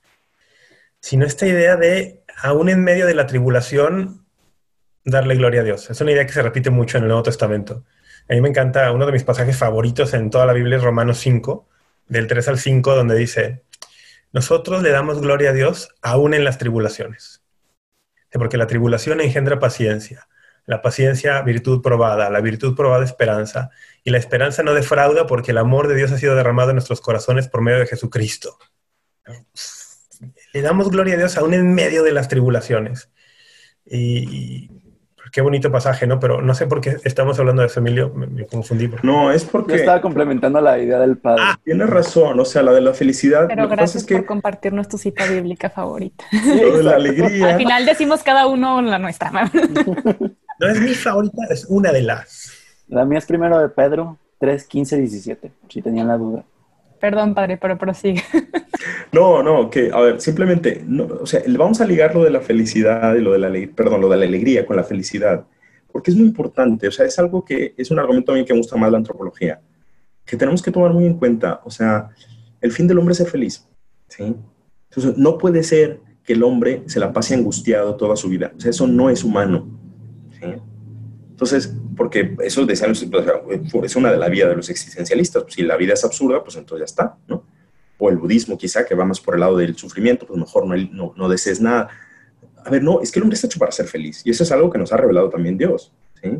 sino esta idea de, aún en medio de la tribulación, darle gloria a Dios. Es una idea que se repite mucho en el Nuevo Testamento. A mí me encanta, uno de mis pasajes favoritos en toda la Biblia es Romanos 5, del 3 al 5, donde dice, nosotros le damos gloria a Dios aún en las tribulaciones. porque la tribulación engendra paciencia, la paciencia virtud probada, la virtud probada esperanza, y la esperanza no defrauda porque el amor de Dios ha sido derramado en nuestros corazones por medio de Jesucristo. Le damos gloria a Dios aún en medio de las tribulaciones. Y, qué bonito pasaje, ¿no? Pero no sé por qué estamos hablando de eso, Emilio, me, confundí. No, es porque... Yo estaba complementando la idea del padre. Ah, tienes razón, o sea, la de la felicidad. Pero gracias por compartirnos tu cita bíblica favorita. [LAUGHS] de la alegría. Al final decimos cada uno la nuestra. [LAUGHS] no es mi favorita, es una de las. La mía es primero de Pedro 3, 15, 17, si tenían la duda. Perdón, padre, pero prosigue. [LAUGHS] No, no, que, a ver, simplemente, no, o sea, vamos a ligar lo de la felicidad y lo de la, perdón, lo de la alegría con la felicidad, porque es muy importante, o sea, es algo que es un argumento a mí que me gusta más la antropología, que tenemos que tomar muy en cuenta, o sea, el fin del hombre es ser feliz, ¿sí? Entonces, no puede ser que el hombre se la pase angustiado toda su vida, o sea, eso no es humano, ¿sí? Entonces, porque eso es una de la vida de los existencialistas. Si la vida es absurda, pues entonces ya está, ¿no? O el budismo quizá, que va más por el lado del sufrimiento, pues mejor no, no, desees nada. A ver, no, es que el hombre está hecho para ser feliz. Y eso es algo que nos ha revelado también Dios, ¿sí?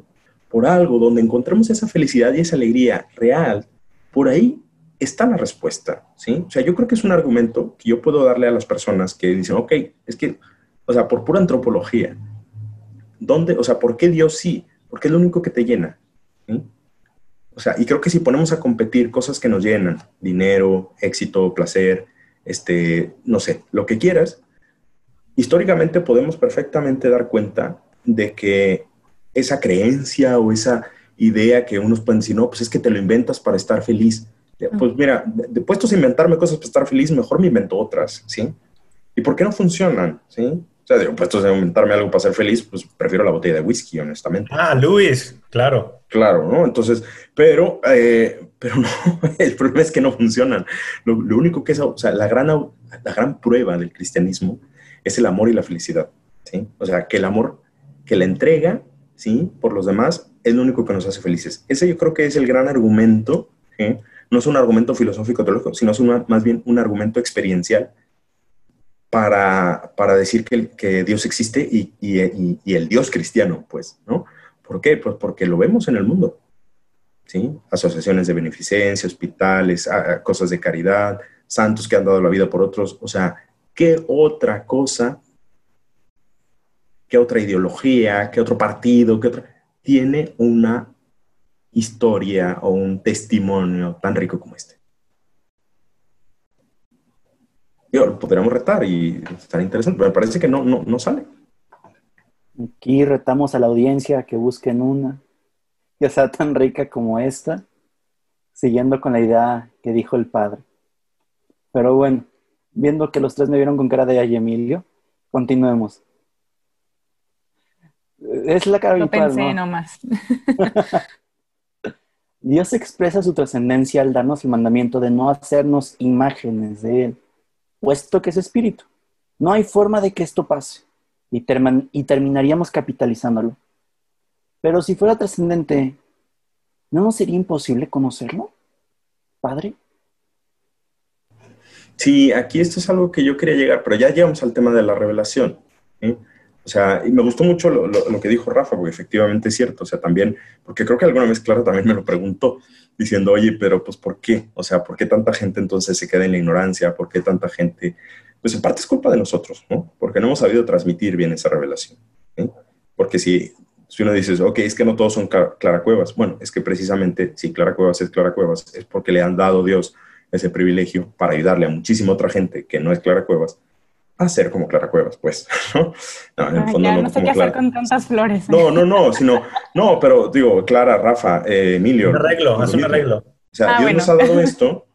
Por algo donde encontremos esa felicidad y esa alegría real, por ahí está la respuesta, ¿sí? O sea, yo creo que es un argumento que yo puedo darle a las personas que dicen, ok, es que, o sea, por pura antropología, ¿dónde, o sea, por qué Dios sí? Porque es lo único que te llena. O sea, y creo que si ponemos a competir cosas que nos llenan, dinero, éxito, placer, este, no sé, lo que quieras, históricamente podemos perfectamente dar cuenta de que esa creencia o esa idea que unos pueden decir, no, pues es que te lo inventas para estar feliz. Pues mira, de, puestos a inventarme cosas para estar feliz, mejor me invento otras, ¿sí? ¿Y por qué no funcionan? ¿Sí? O sea, digo, pues a inventarme algo para ser feliz, pues prefiero la botella de whisky, honestamente. Ah, Luis, claro. Claro, ¿no? Entonces, pero, eh, pero no, [LAUGHS] el problema es que no funcionan. Lo, único que es, o sea, la gran, la gran prueba del cristianismo es el amor y la felicidad, ¿sí? O sea, que el amor que la entrega, ¿sí? Por los demás, es lo único que nos hace felices. Ese yo creo que es el gran argumento, ¿sí? No es un argumento filosófico teológico, sino es más bien un argumento experiencial para, para decir que, que, Dios existe y, y, el Dios cristiano, pues, ¿no? ¿Por qué? Pues porque lo vemos en el mundo, ¿sí? Asociaciones de beneficencia, hospitales, cosas de caridad, santos que han dado la vida por otros, o sea, ¿qué otra cosa, qué otra ideología, qué otro partido, qué otra, tiene una historia o un testimonio tan rico como este? Lo podríamos retar y estar interesante, pero me parece que no, no, no sale. Aquí retamos a la audiencia que busquen una, que sea tan rica como esta, siguiendo con la idea que dijo el padre. Pero bueno, viendo que los tres me vieron con cara de ay Emilio, continuemos. Es la cara Lo pensé nomás. [LAUGHS] Dios expresa su trascendencia al darnos el mandamiento de no hacernos imágenes de Él puesto que es espíritu. No hay forma de que esto pase y, y terminaríamos capitalizándolo. Pero si fuera trascendente, ¿no nos sería imposible conocerlo, Padre? Sí, aquí esto es algo que yo quería llegar, pero ya llegamos al tema de la revelación. O sea, y me gustó mucho lo, que dijo Rafa, porque efectivamente es cierto. O sea, también, porque creo que alguna vez Clara también me lo preguntó diciendo, oye, pero pues ¿por qué? O sea, ¿por qué tanta gente entonces se queda en la ignorancia? ¿Por qué tanta gente? Pues en parte es culpa de nosotros, ¿no? Porque no hemos sabido transmitir bien esa revelación. Porque si, si uno dice, ok, es que no todos son Clara Cuevas, bueno, es que precisamente si Clara Cuevas es Clara Cuevas, es porque le han dado Dios ese privilegio para ayudarle a muchísima otra gente que no es Clara Cuevas a ser como Clara Cuevas, pues, [LAUGHS] ¿no? No, en el fondo no, sé qué hacer con tantas flores. No, no, no, sino, no, pero digo, Clara, Rafa, eh, Emilio. Un arreglo, haz un arreglo. O sea, ah, Dios nos ha dado esto.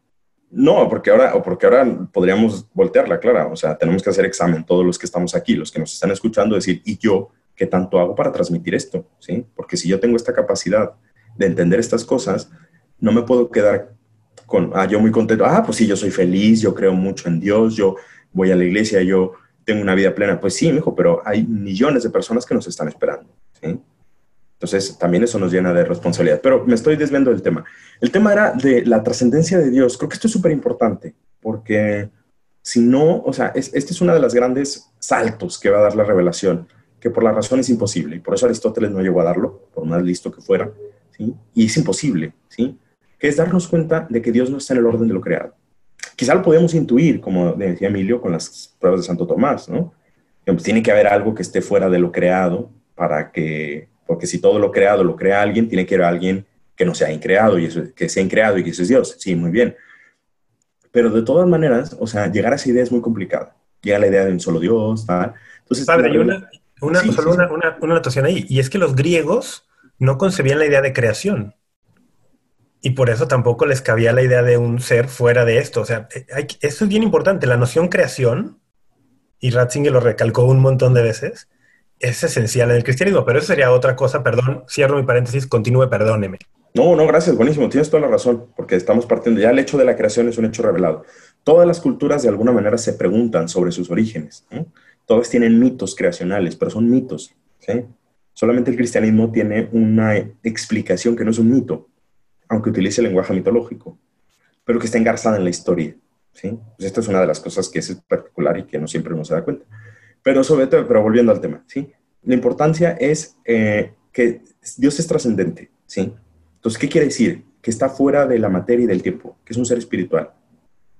No, porque ahora, o porque ahora podríamos voltearla, Clara. O sea, tenemos que hacer examen todos los que estamos aquí, los que nos están escuchando, decir, ¿y yo qué tanto hago para transmitir esto? ¿Sí? Porque si yo tengo esta capacidad de entender estas cosas, no me puedo quedar con, ah, yo muy contento, ah, pues sí, yo soy feliz, yo creo mucho en Dios, yo voy a la iglesia, yo tengo una vida plena. Pues sí, hijo, pero hay millones de personas que nos están esperando. Entonces, también eso nos llena de responsabilidad. Pero me estoy desviando del tema. El tema era de la trascendencia de Dios. Creo que esto es súper importante, porque si no, o sea, este es uno de los grandes saltos que va a dar la revelación. que por la razón es imposible, y por eso Aristóteles no llegó a darlo, por más listo que fuera, ¿sí? Y es imposible, ¿sí? Que es darnos cuenta de que Dios no está en el orden de lo creado. Quizá lo podemos intuir, como decía Emilio, con las pruebas de Santo Tomás, ¿no? Pues tiene que haber algo que esté fuera de lo creado para que, porque si todo lo creado lo crea alguien, tiene que haber alguien que no sea increado y eso, que sea increado y que eso es Dios. Sí, muy bien. Pero de todas maneras, o sea, llegar a esa idea es muy complicado. Llega la idea de un solo Dios, tal. Entonces, Padre, hay una, una, solo Una, una, una anotación ahí, y es que los griegos no concebían la idea de creación. Y por eso tampoco les cabía la idea de un ser fuera de esto. O sea, eh, eso es bien importante. La noción creación, y Ratzinger lo recalcó un montón de veces, es esencial en el cristianismo. Pero eso sería otra cosa. Perdón, cierro mi paréntesis, continúe, perdóneme. No, no, gracias, buenísimo. Tienes toda la razón, porque estamos partiendo. Ya el hecho de la creación es un hecho revelado. Todas las culturas de alguna manera se preguntan sobre sus orígenes. Todas tienen mitos creacionales, pero son mitos. Solamente el cristianismo tiene una explicación que no es un mito, aunque utilice el lenguaje mitológico, pero que está engarzada en la historia. ¿sí? Pues esta es una de las cosas que es particular y que no siempre uno se da cuenta. Pero sobre todo, pero volviendo al tema, ¿sí? La importancia es eh, que Dios es trascendente, ¿sí? Entonces, ¿qué quiere decir? Que está fuera de la materia y del tiempo, que es un ser espiritual,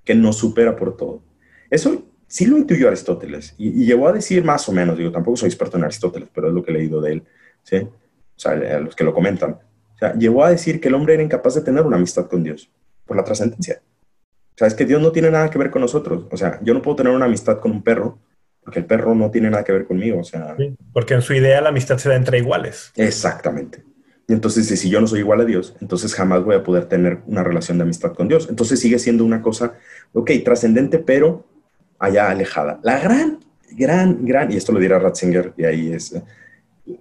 que nos supera por todo. Eso sí lo intuyó Aristóteles y, y, llegó a decir más o menos, digo, tampoco soy experto en Aristóteles, pero es lo que he leído de él, ¿sí? O sea, a los que lo comentan, sea, llevó a decir que el hombre era incapaz de tener una amistad con Dios por la trascendencia. O sea, es que Dios no tiene nada que ver con nosotros. O sea, yo no puedo tener una amistad con un perro porque el perro no tiene nada que ver conmigo. O sea, porque en su idea la amistad se da entre iguales. Exactamente. Y entonces, si yo no soy igual a Dios, entonces jamás voy a poder tener una relación de amistad con Dios. Entonces sigue siendo una cosa, ok, trascendente, pero allá alejada. La gran, gran, gran, y esto lo dirá Ratzinger, y ahí es,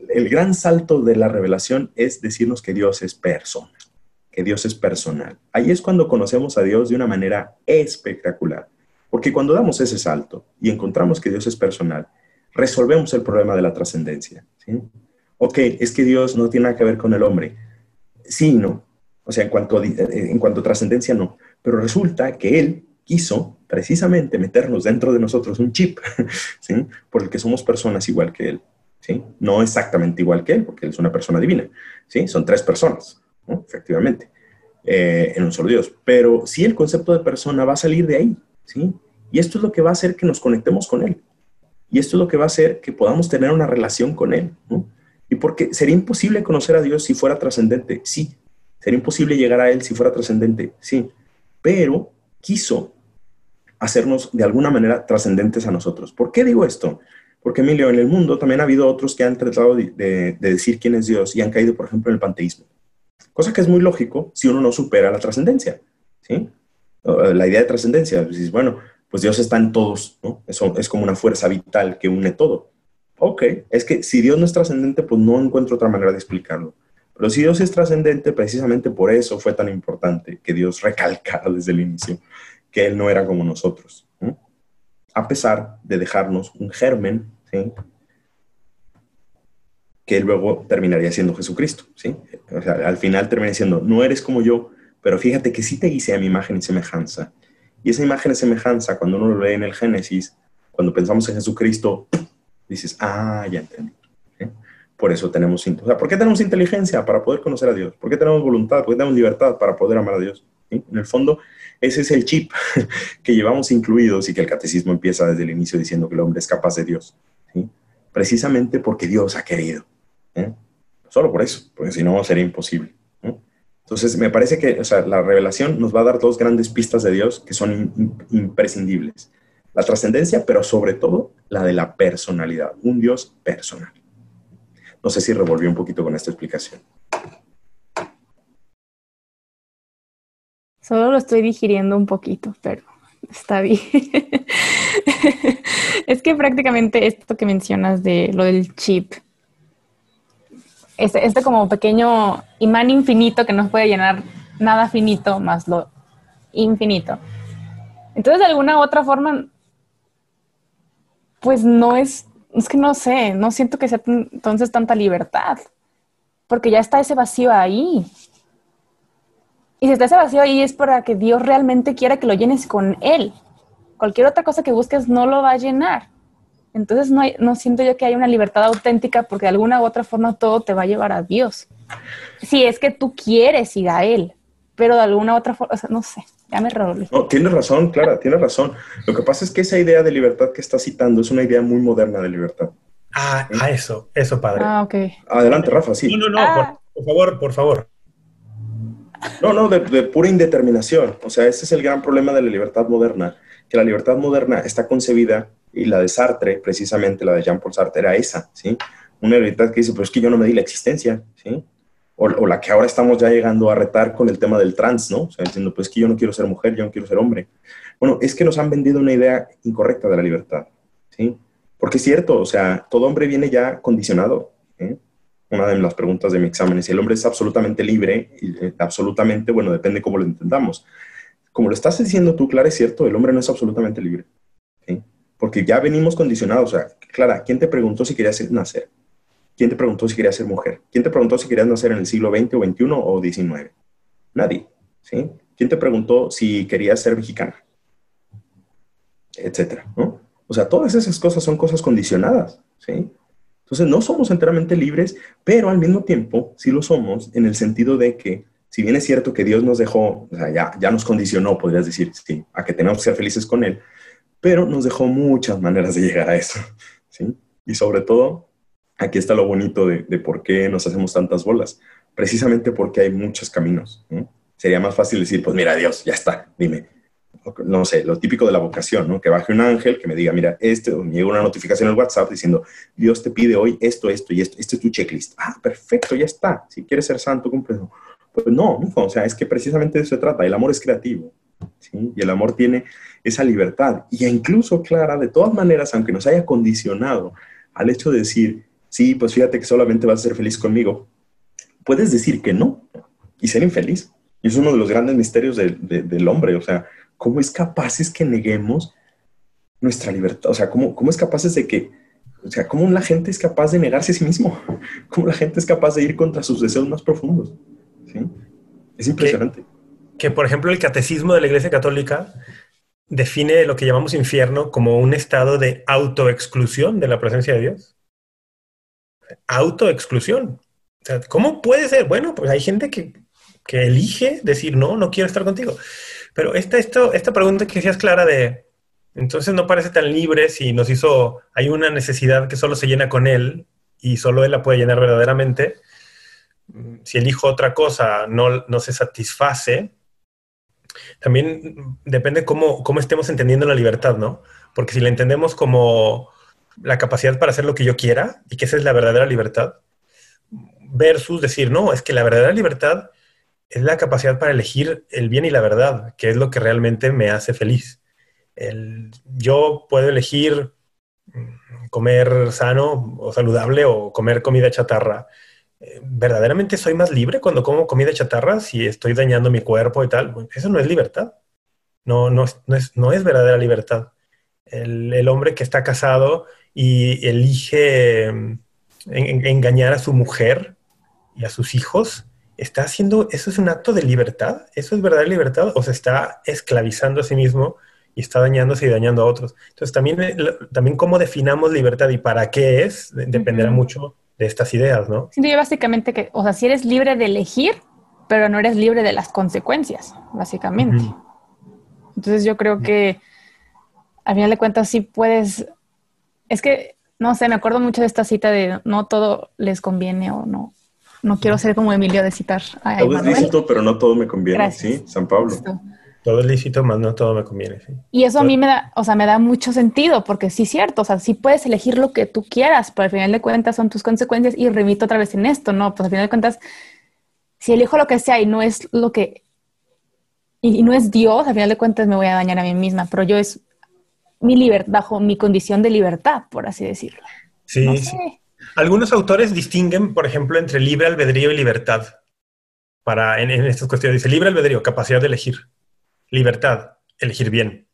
el gran salto de la revelación es decirnos que Dios es persona, que Dios es personal. Ahí es cuando conocemos a Dios de una manera espectacular, porque cuando damos ese salto y encontramos que Dios es personal, resolvemos el problema de la trascendencia. ¿sí? Ok, es que Dios no tiene nada que ver con el hombre. Sí, no. O sea, en cuanto a, en cuanto a trascendencia, no. Pero resulta que Él quiso precisamente meternos dentro de nosotros un chip, [LAUGHS] ¿sí? por el que somos personas igual que Él. ¿Sí? No exactamente igual que él, porque él es una persona divina, ¿sí? Son tres personas, efectivamente, eh, en un solo Dios. Pero sí el concepto de persona va a salir de ahí, ¿sí? Y esto es lo que va a hacer que nos conectemos con él. Y esto es lo que va a hacer que podamos tener una relación con él, Y porque sería imposible conocer a Dios si fuera trascendente, sí. Sería imposible llegar a él si fuera trascendente, sí. Pero quiso hacernos de alguna manera trascendentes a nosotros. ¿Por qué digo esto? Porque, Emilio, en el mundo también ha habido otros que han tratado de, decir quién es Dios y han caído, por ejemplo, en el panteísmo. Cosa que es muy lógico si uno no supera la trascendencia. ¿sí? La idea de trascendencia, dices, bueno, pues Dios está en todos, ¿no? Eso es como una fuerza vital que une todo. Ok, es que si Dios no es trascendente, pues no encuentro otra manera de explicarlo. Pero si Dios es trascendente, precisamente por eso fue tan importante que Dios recalcara desde el inicio que Él no era como nosotros a pesar de dejarnos un germen, que luego terminaría siendo Jesucristo. ¿sí? Al final termina siendo, no eres como yo, pero fíjate que sí te hice a mi imagen y semejanza. Y esa imagen y semejanza, cuando uno lo lee en el Génesis, cuando pensamos en Jesucristo, dices, ah, ya entendí. Por eso tenemos, o ¿por qué tenemos inteligencia? Para poder conocer a Dios. ¿Por qué tenemos voluntad? ¿Por qué tenemos libertad? Para poder amar a Dios. En el fondo, ese es el chip [LAUGHS] que llevamos incluidos y que el catecismo empieza desde el inicio diciendo que el hombre es capaz de Dios. Precisamente porque Dios ha querido. ¿eh? Solo por eso, porque si no sería imposible. Entonces, me parece que la revelación nos va a dar dos grandes pistas de Dios que son imprescindibles. La trascendencia, pero sobre todo la de la personalidad, un Dios personal. No sé si revolvió un poquito con esta explicación. Solo lo estoy digiriendo un poquito, pero está bien. [LAUGHS] es que prácticamente esto que mencionas de lo del chip, este, este como pequeño imán infinito que no puede llenar nada finito más lo infinito. Entonces, de alguna u otra forma, pues no es, es que no sé, no siento que sea entonces tanta libertad, porque ya está ese vacío ahí. Y si está ese vacío ahí es para que Dios realmente quiera que lo llenes con Él. Cualquier otra cosa que busques no lo va a llenar. Entonces no, hay, no siento yo que haya una libertad auténtica porque de alguna u otra forma todo te va a llevar a Dios. Si es que tú quieres ir a Él, pero de alguna u otra forma, o sea, no sé, ya me revolví. No, tienes razón, Clara, tienes razón. Lo que pasa es que esa idea de libertad que estás citando es una idea muy moderna de libertad. Ah, a eso, eso, padre. Ah, ok. Adelante, Rafa, sí. No, no, no, Ah. por, por favor, por favor. No, no, de, de pura indeterminación. O sea, ese es el gran problema de la libertad moderna, que la libertad moderna está concebida, y la de Sartre, precisamente la de Jean-Paul Sartre, era esa, ¿sí? Una libertad que dice, pero es que yo no me di la existencia, ¿sí? O, la que ahora estamos ya llegando a retar con el tema del trans, ¿no? O sea, diciendo, pues es que yo no quiero ser mujer, yo no quiero ser hombre. Bueno, es que nos han vendido una idea incorrecta de la libertad, ¿sí? Porque es cierto, o sea, todo hombre viene ya condicionado. Una de las preguntas de mi examen es si el hombre es absolutamente libre, y, eh, absolutamente, bueno, depende cómo lo entendamos. Como lo estás diciendo tú, Clara, es cierto, el hombre no es absolutamente libre, ¿sí? Porque ya venimos condicionados, o sea, Clara, ¿quién te preguntó si querías nacer? ¿Quién te preguntó si querías ser mujer? ¿Quién te preguntó si querías nacer en el siglo XX o XXI o XIX? Nadie, ¿sí? ¿Quién te preguntó si querías ser mexicana? Etcétera, ¿no? O sea, todas esas cosas son cosas condicionadas, ¿sí? Entonces no somos enteramente libres, pero al mismo tiempo sí lo somos en el sentido de que, si bien es cierto que Dios nos dejó, ya, ya nos condicionó, podrías decir, sí, a que tenemos que ser felices con Él, pero nos dejó muchas maneras de llegar a eso, [LAUGHS] ¿sí? Y sobre todo, aquí está lo bonito de, de por qué nos hacemos tantas bolas, precisamente porque hay muchos caminos, ¿no? Sería más fácil decir, pues mira, Dios, ya está, dime, no sé, lo típico de la vocación, ¿no? Que baje un ángel que me diga, mira, este, me llega una notificación en el WhatsApp diciendo, Dios te pide hoy esto, esto y esto, este es tu checklist. Ah, perfecto, ya está. Si quieres ser santo, cumple. Pues no, o sea, es que precisamente de eso se trata. El amor es creativo. Y el amor tiene esa libertad. Y incluso, Clara, de todas maneras, aunque nos haya condicionado al hecho de decir, sí, pues fíjate que solamente vas a ser feliz conmigo, puedes decir que no y ser infeliz. Y es uno de los grandes misterios de- de- del hombre, o sea, ¿cómo es capaces que neguemos nuestra libertad? O sea, ¿cómo, cómo es capaces de que, o sea, cómo la gente es capaz de negarse a sí mismo? [LAUGHS] ¿Cómo la gente es capaz de ir contra sus deseos más profundos? ¿Sí? Es impresionante. que, por ejemplo, el catecismo de la Iglesia Católica define lo que llamamos infierno como un estado de autoexclusión de la presencia de Dios. Autoexclusión. O sea, ¿cómo puede ser? Bueno, pues hay gente que, que elige decir, no, no quiero estar contigo. Pero esta, esto, esta pregunta que decías, Clara, de, entonces no parece tan libre si nos hizo, hay una necesidad que solo se llena con él y solo él la puede llenar verdaderamente. Si elijo otra cosa, no, no se satisface. También depende cómo, cómo estemos entendiendo la libertad, ¿no? Porque si la entendemos como la capacidad para hacer lo que yo quiera y que esa es la verdadera libertad, versus decir, no, es que la verdadera libertad es la capacidad para elegir el bien y la verdad, que es lo que realmente me hace feliz. El, yo puedo elegir mm, comer sano o saludable o comer comida chatarra. Eh, ¿Verdaderamente soy más libre cuando como comida chatarra si estoy dañando mi cuerpo y tal? Eso no es libertad. No, no, no, es, no es verdadera libertad. El, el, hombre que está casado y elige en, engañar a su mujer y a sus hijos, está haciendo, eso es un acto de libertad, eso es verdadera libertad, o se está esclavizando a sí mismo y está dañándose y dañando a otros. Entonces, también, eh, también cómo definamos libertad y para qué es, dependerá uh -huh. mucho de estas ideas, ¿no? Siento yo básicamente que, o sea, si eres libre de elegir, pero no eres libre de las consecuencias, básicamente. Uh -huh. Entonces, yo creo que al final de cuentas sí puedes, es que, no sé, me acuerdo mucho de esta cita de no todo les conviene o no, no quiero ser como Emilio de citar a Todo es lícito, pero no todo me conviene, Gracias. ¿sí? San Pablo. Justo. Todo es lícito, más no todo me conviene, sí. Y eso a mí me da, o sea, me da mucho sentido, porque sí es cierto, o sea, sí puedes elegir lo que tú quieras, pero al final de cuentas son tus consecuencias y remito otra vez en esto, ¿no? Pues al final de cuentas, si elijo lo que sea y no es lo que, y no es Dios, al final de cuentas me voy a dañar a mí misma, pero yo es mi libertad, bajo mi condición de libertad, por así decirlo. Sí, no sé. sí. Algunos autores distinguen, por ejemplo, entre libre albedrío y libertad. Para, en, en estas cuestiones dice libre albedrío, capacidad de elegir. Libertad, elegir bien.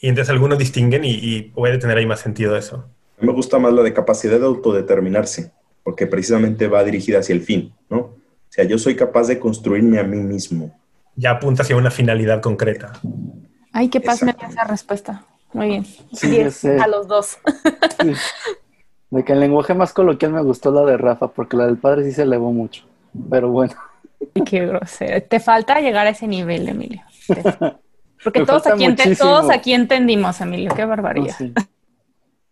Y entonces algunos distinguen y, y, puede tener ahí más sentido eso. Me gusta más la de capacidad de autodeterminarse, porque precisamente va dirigida hacia el fin, ¿no? O sea, yo soy capaz de construirme a mí mismo. Ya apunta hacia una finalidad concreta. Ay, qué paz me da esa respuesta. Muy bien. Sí, a los dos. Sí. [LAUGHS] De que el lenguaje más coloquial me gustó la de Rafa, porque la del padre sí se elevó mucho. Pero bueno, Qué grosero. Te falta llegar a ese nivel, Emilio. [LAUGHS] Porque Me todos aquí, todos entendimos, Emilio. Qué barbaridad. sí.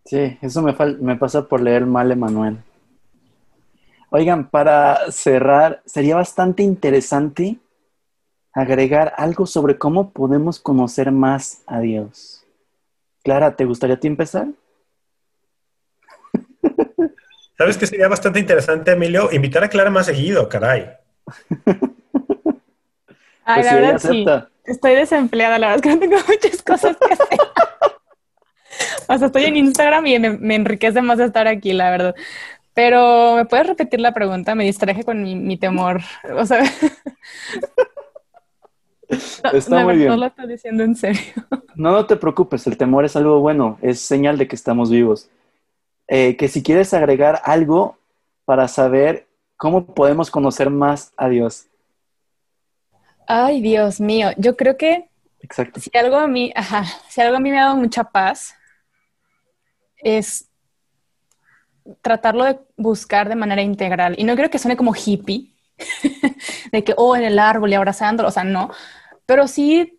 Sí, eso me, me pasa por leer mal Emanuel. Oigan, para cerrar, sería bastante interesante agregar algo sobre cómo podemos conocer más a Dios. Clara, ¿te gustaría a ti empezar? ¿Sabes qué sería bastante interesante, Emilio? Invitar a Clara más seguido, caray. [LAUGHS] Ay, Pues la verdad sí. Estoy desempleada, la verdad es que no tengo [LAUGHS] muchas cosas que hacer. [LAUGHS] o sea, estoy en Instagram y me, me enriquece más estar aquí, la verdad. Pero, ¿me puedes repetir la pregunta? Me distraje con mi, mi temor. O sea, No, Está muy bien. lo estoy diciendo en serio. No, no te preocupes, el temor es algo bueno, es señal de que estamos vivos. Eh, que si quieres agregar algo para saber cómo podemos conocer más a Dios. Ay, Dios mío. Yo creo que Exacto. si algo a mí, ajá, si algo a mí me ha dado mucha paz, es tratarlo de buscar de manera integral. Y no creo que suene como hippie, [LAUGHS] de que, oh, en el árbol y abrazándolo, o sea, no, pero sí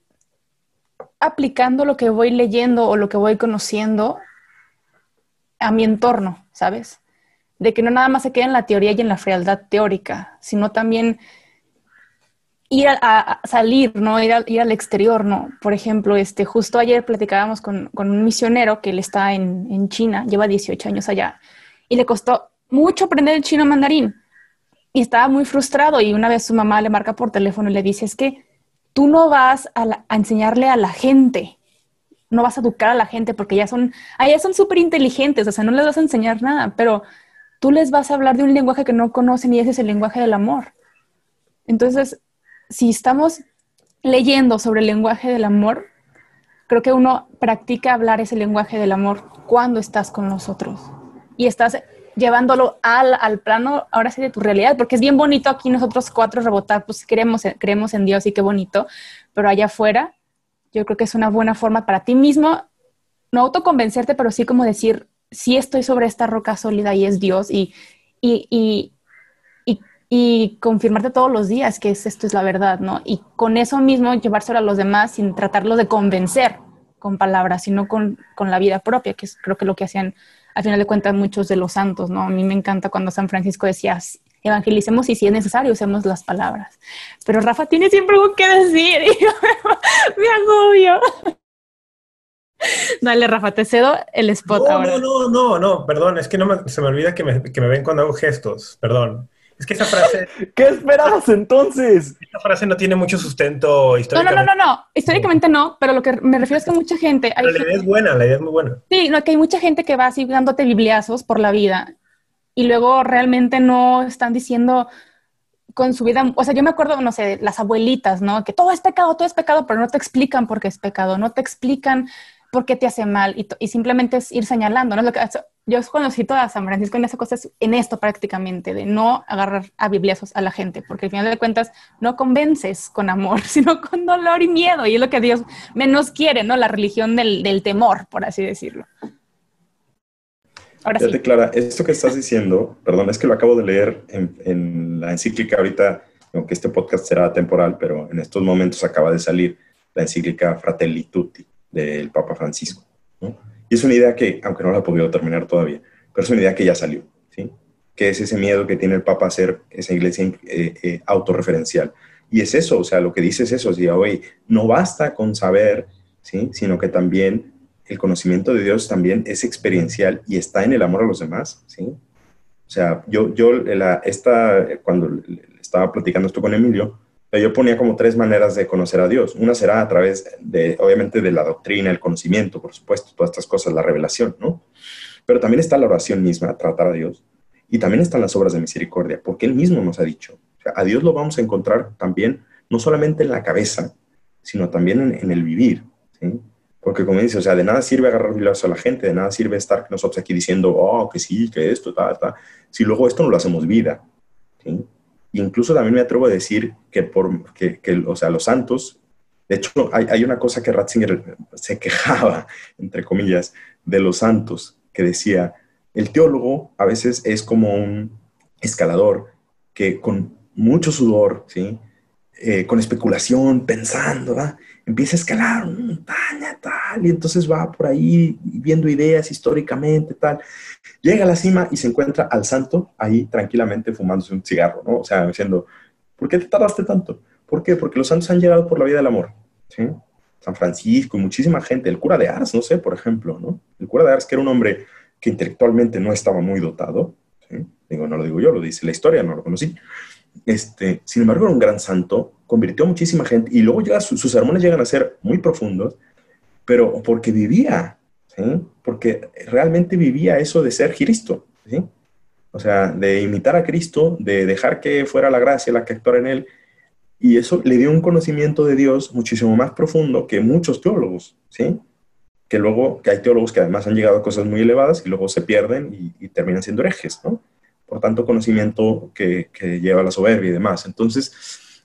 aplicando lo que voy leyendo o lo que voy conociendo a mi entorno, ¿sabes? De que no nada más se quede en la teoría y en la frialdad teórica, sino también ir a, salir, ¿no? Ir, al- exterior, ¿no? Por ejemplo, este, justo ayer platicábamos con, un misionero que él está en, China, lleva 18 años allá, y le costó mucho aprender el chino mandarín. Y estaba muy frustrado y una vez su mamá le marca por teléfono y le dice, es que tú no vas a enseñarle a la gente, no vas a educar a la gente porque ya son, allá son súper inteligentes, o sea, no les vas a enseñar nada, pero tú les vas a hablar de un lenguaje que no conocen y ese es el lenguaje del amor. Entonces, si estamos leyendo sobre el lenguaje del amor, creo que uno practica hablar ese lenguaje del amor cuando estás con nosotros y estás llevándolo al, al plano, ahora sí, de tu realidad, porque es bien bonito aquí nosotros cuatro rebotar, pues creemos, creemos en Dios y qué bonito, pero allá afuera yo creo que es una buena forma para ti mismo, no autoconvencerte, pero sí como decir, sí estoy sobre esta roca sólida y es Dios y, y, y, y, confirmarte todos los días que es, esto es la verdad, ¿no? Y con eso mismo llevárselo a los demás sin tratarlos de convencer con palabras, sino con, con la vida propia, que es creo que lo que hacían al final de cuentas muchos de los santos, ¿no? A mí me encanta cuando San Francisco decía, evangelicemos y si es necesario usemos las palabras. Pero Rafa tiene siempre algo que decir [LAUGHS] y yo me agobio. Dale, Rafa, te cedo el spot No, ahora. no, no, no, no, perdón, es que no me- se me olvida que me, que me ven cuando hago gestos, perdón. Es que esa frase, [LAUGHS] ¿Qué esperabas entonces? esa frase no tiene mucho sustento No, no, no, históricamente. no, no. Históricamente no, pero lo que me refiero es que mucha gente, hay Pero la idea es buena, la idea es muy buena. Sí, no, que hay mucha gente que va así dándote bibliazos por la vida y luego realmente no están diciendo con su vida, o sea, yo me acuerdo, no sé, las abuelitas, ¿no? Que todo es pecado, todo es pecado, pero no te explican por qué es pecado, no te explican por qué te hace mal y, simplemente es ir señalando, ¿no? Es lo que, yo conocí a San Francisco en esa cosa, en esto prácticamente, de no agarrar a bibliazos a la gente, porque al final de cuentas no convences con amor, [LAUGHS] sino con dolor y miedo, y es lo que Dios menos quiere, ¿no? La religión del, del temor, por así decirlo. Ahora Fíjate, sí. Clara, esto que estás diciendo, perdón, es que lo acabo de leer en, en la encíclica ahorita, aunque este podcast será temporal, pero en estos momentos acaba de salir la encíclica Fratelli Tutti del Papa Francisco. ¿no? Es una idea que, aunque no la he podido terminar todavía, pero es una idea que ya salió, ¿sí? Que es ese miedo que tiene el Papa a hacer esa iglesia eh, eh, autorreferencial. Y es eso, o sea, lo que dice es eso, o sea, oye, no basta con saber, ¿sí? Sino que también el conocimiento de Dios también es experiencial y está en el amor a los demás, ¿sí? O sea, yo, yo la, esta, cuando estaba platicando esto con Emilio, yo ponía como tres maneras de conocer a Dios. Una será a través de, obviamente, de la doctrina, el conocimiento, por supuesto, todas estas cosas, la revelación, ¿no? Pero también está la oración misma, tratar a Dios. Y también están las obras de misericordia, porque Él mismo nos ha dicho. A Dios lo vamos a encontrar también, no solamente en la cabeza, sino también en, el vivir, ¿sí? Porque como dice, o sea, de nada sirve agarrar vilazo a la gente, de nada sirve estar nosotros aquí diciendo, oh, que sí, que esto, ta, ta, si luego esto no lo hacemos vida. ¿sí? Incluso también me atrevo a decir que, por, que, que, o sea, los santos De hecho, hay, hay una cosa que Ratzinger se quejaba, [LAUGHS] entre comillas, de los santos, que decía, el teólogo a veces es como un escalador que con mucho sudor, ¿sí? Eh, con especulación, pensando, ¿va? empieza a escalar una montaña, tal, y entonces va por ahí viendo ideas históricamente, tal. Llega a la cima y se encuentra al santo ahí tranquilamente fumándose un cigarro, ¿no? O sea, diciendo, ¿por qué te tardaste tanto? ¿Por qué? Porque los santos han llegado por la vida del amor. San Francisco y muchísima gente, el cura de Ars, no sé, por ejemplo, ¿no? El cura de Ars, que era un hombre que intelectualmente no estaba muy dotado, digo, no lo digo yo, lo dice la historia, no lo conocí, este, sin embargo, era un gran santo, convirtió a muchísima gente y luego ya sus sermones llegan a ser muy profundos, pero porque vivía, porque realmente vivía eso de ser Cristo, ¿sí? o sea, de imitar a Cristo, de dejar que fuera la gracia la que actuara en él, y eso le dio un conocimiento de Dios muchísimo más profundo que muchos teólogos, ¿sí? Que luego, que hay teólogos que además han llegado a cosas muy elevadas y luego se pierden y, y terminan siendo herejes, ¿no? Tanto conocimiento que, lleva la soberbia y demás. Entonces,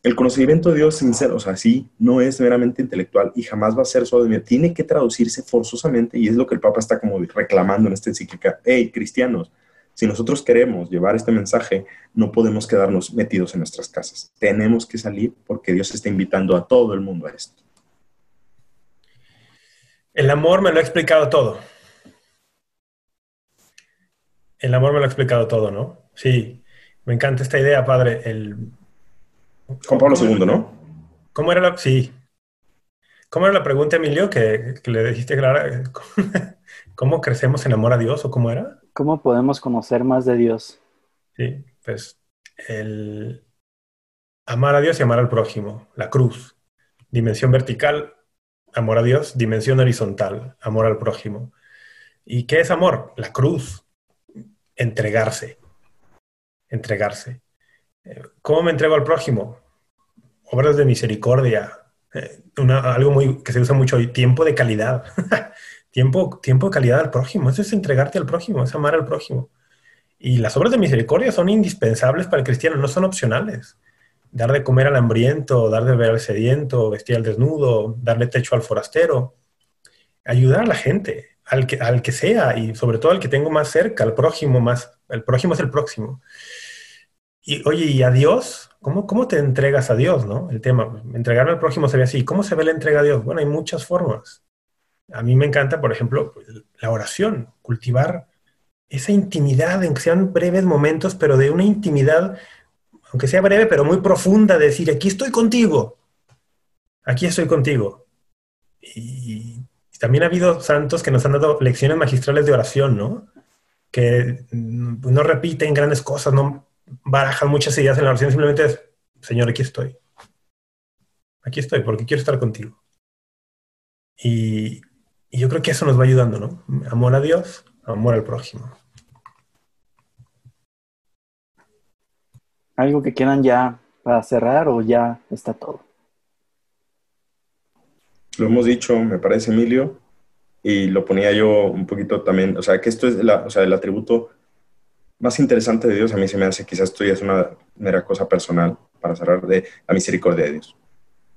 el conocimiento de Dios sincero, o sea, sí, no es meramente intelectual y jamás va a ser suave, tiene que traducirse forzosamente y es lo que el Papa está como reclamando en esta encíclica. Hey, cristianos, si nosotros queremos llevar este mensaje, no podemos quedarnos metidos en nuestras casas. Tenemos que salir porque Dios está invitando a todo el mundo a esto. El amor me lo ha explicado todo. El amor me lo ha explicado todo, ¿no? Sí, me encanta esta idea, padre. El... Juan Pablo II, ¿no? ¿Cómo era la... Sí. ¿Cómo era la pregunta, Emilio, que, le dijiste Clara? [LAUGHS] ¿Cómo crecemos en amor a Dios o cómo era? ¿Cómo podemos conocer más de Dios? Sí, pues el amar a Dios y amar al prójimo, la cruz, dimensión vertical, amor a Dios, dimensión horizontal, amor al prójimo. ¿Y qué es amor? La cruz, entregarse. Entregarse. Eh, ¿Cómo me entrego al prójimo? Obras de misericordia. Eh, algo muy, que se usa mucho hoy, tiempo de calidad. [LAUGHS] tiempo, tiempo de calidad al prójimo. Eso es entregarte al prójimo, es amar al prójimo. Y las obras de misericordia son indispensables para el cristiano, no son opcionales. Dar de comer al hambriento, dar de beber al sediento, vestir al desnudo, darle techo al forastero. Ayudar a la gente al que, al que sea y sobre todo al que tengo más cerca, al prójimo más, el prójimo es el próximo. Y oye, ¿y a Dios? ¿Cómo, ¿Cómo te entregas a Dios, no? El tema, entregarme al prójimo sería así. ¿Cómo se ve la entrega a Dios? Bueno, hay muchas formas. A mí me encanta, por ejemplo, la oración, cultivar esa intimidad, en que sean breves momentos, pero de una intimidad, aunque sea breve, pero muy profunda, de decir, aquí estoy contigo, aquí estoy contigo. Y también ha habido santos que nos han dado lecciones magistrales de oración, ¿no? Que mm, no repiten grandes cosas, no barajan muchas ideas en la oración, simplemente es, Señor, aquí estoy. Aquí estoy porque quiero estar contigo. Y, yo creo que eso nos va ayudando, ¿no? Amor a Dios, amor al prójimo. ¿Algo que quieran ya para cerrar o ya está todo? lo hemos dicho, me parece, Emilio, y lo ponía yo un poquito también, o sea, que esto es la, o sea, el atributo más interesante de Dios, a mí se me hace, quizás esto ya es una mera cosa personal, para cerrar, de la misericordia de Dios.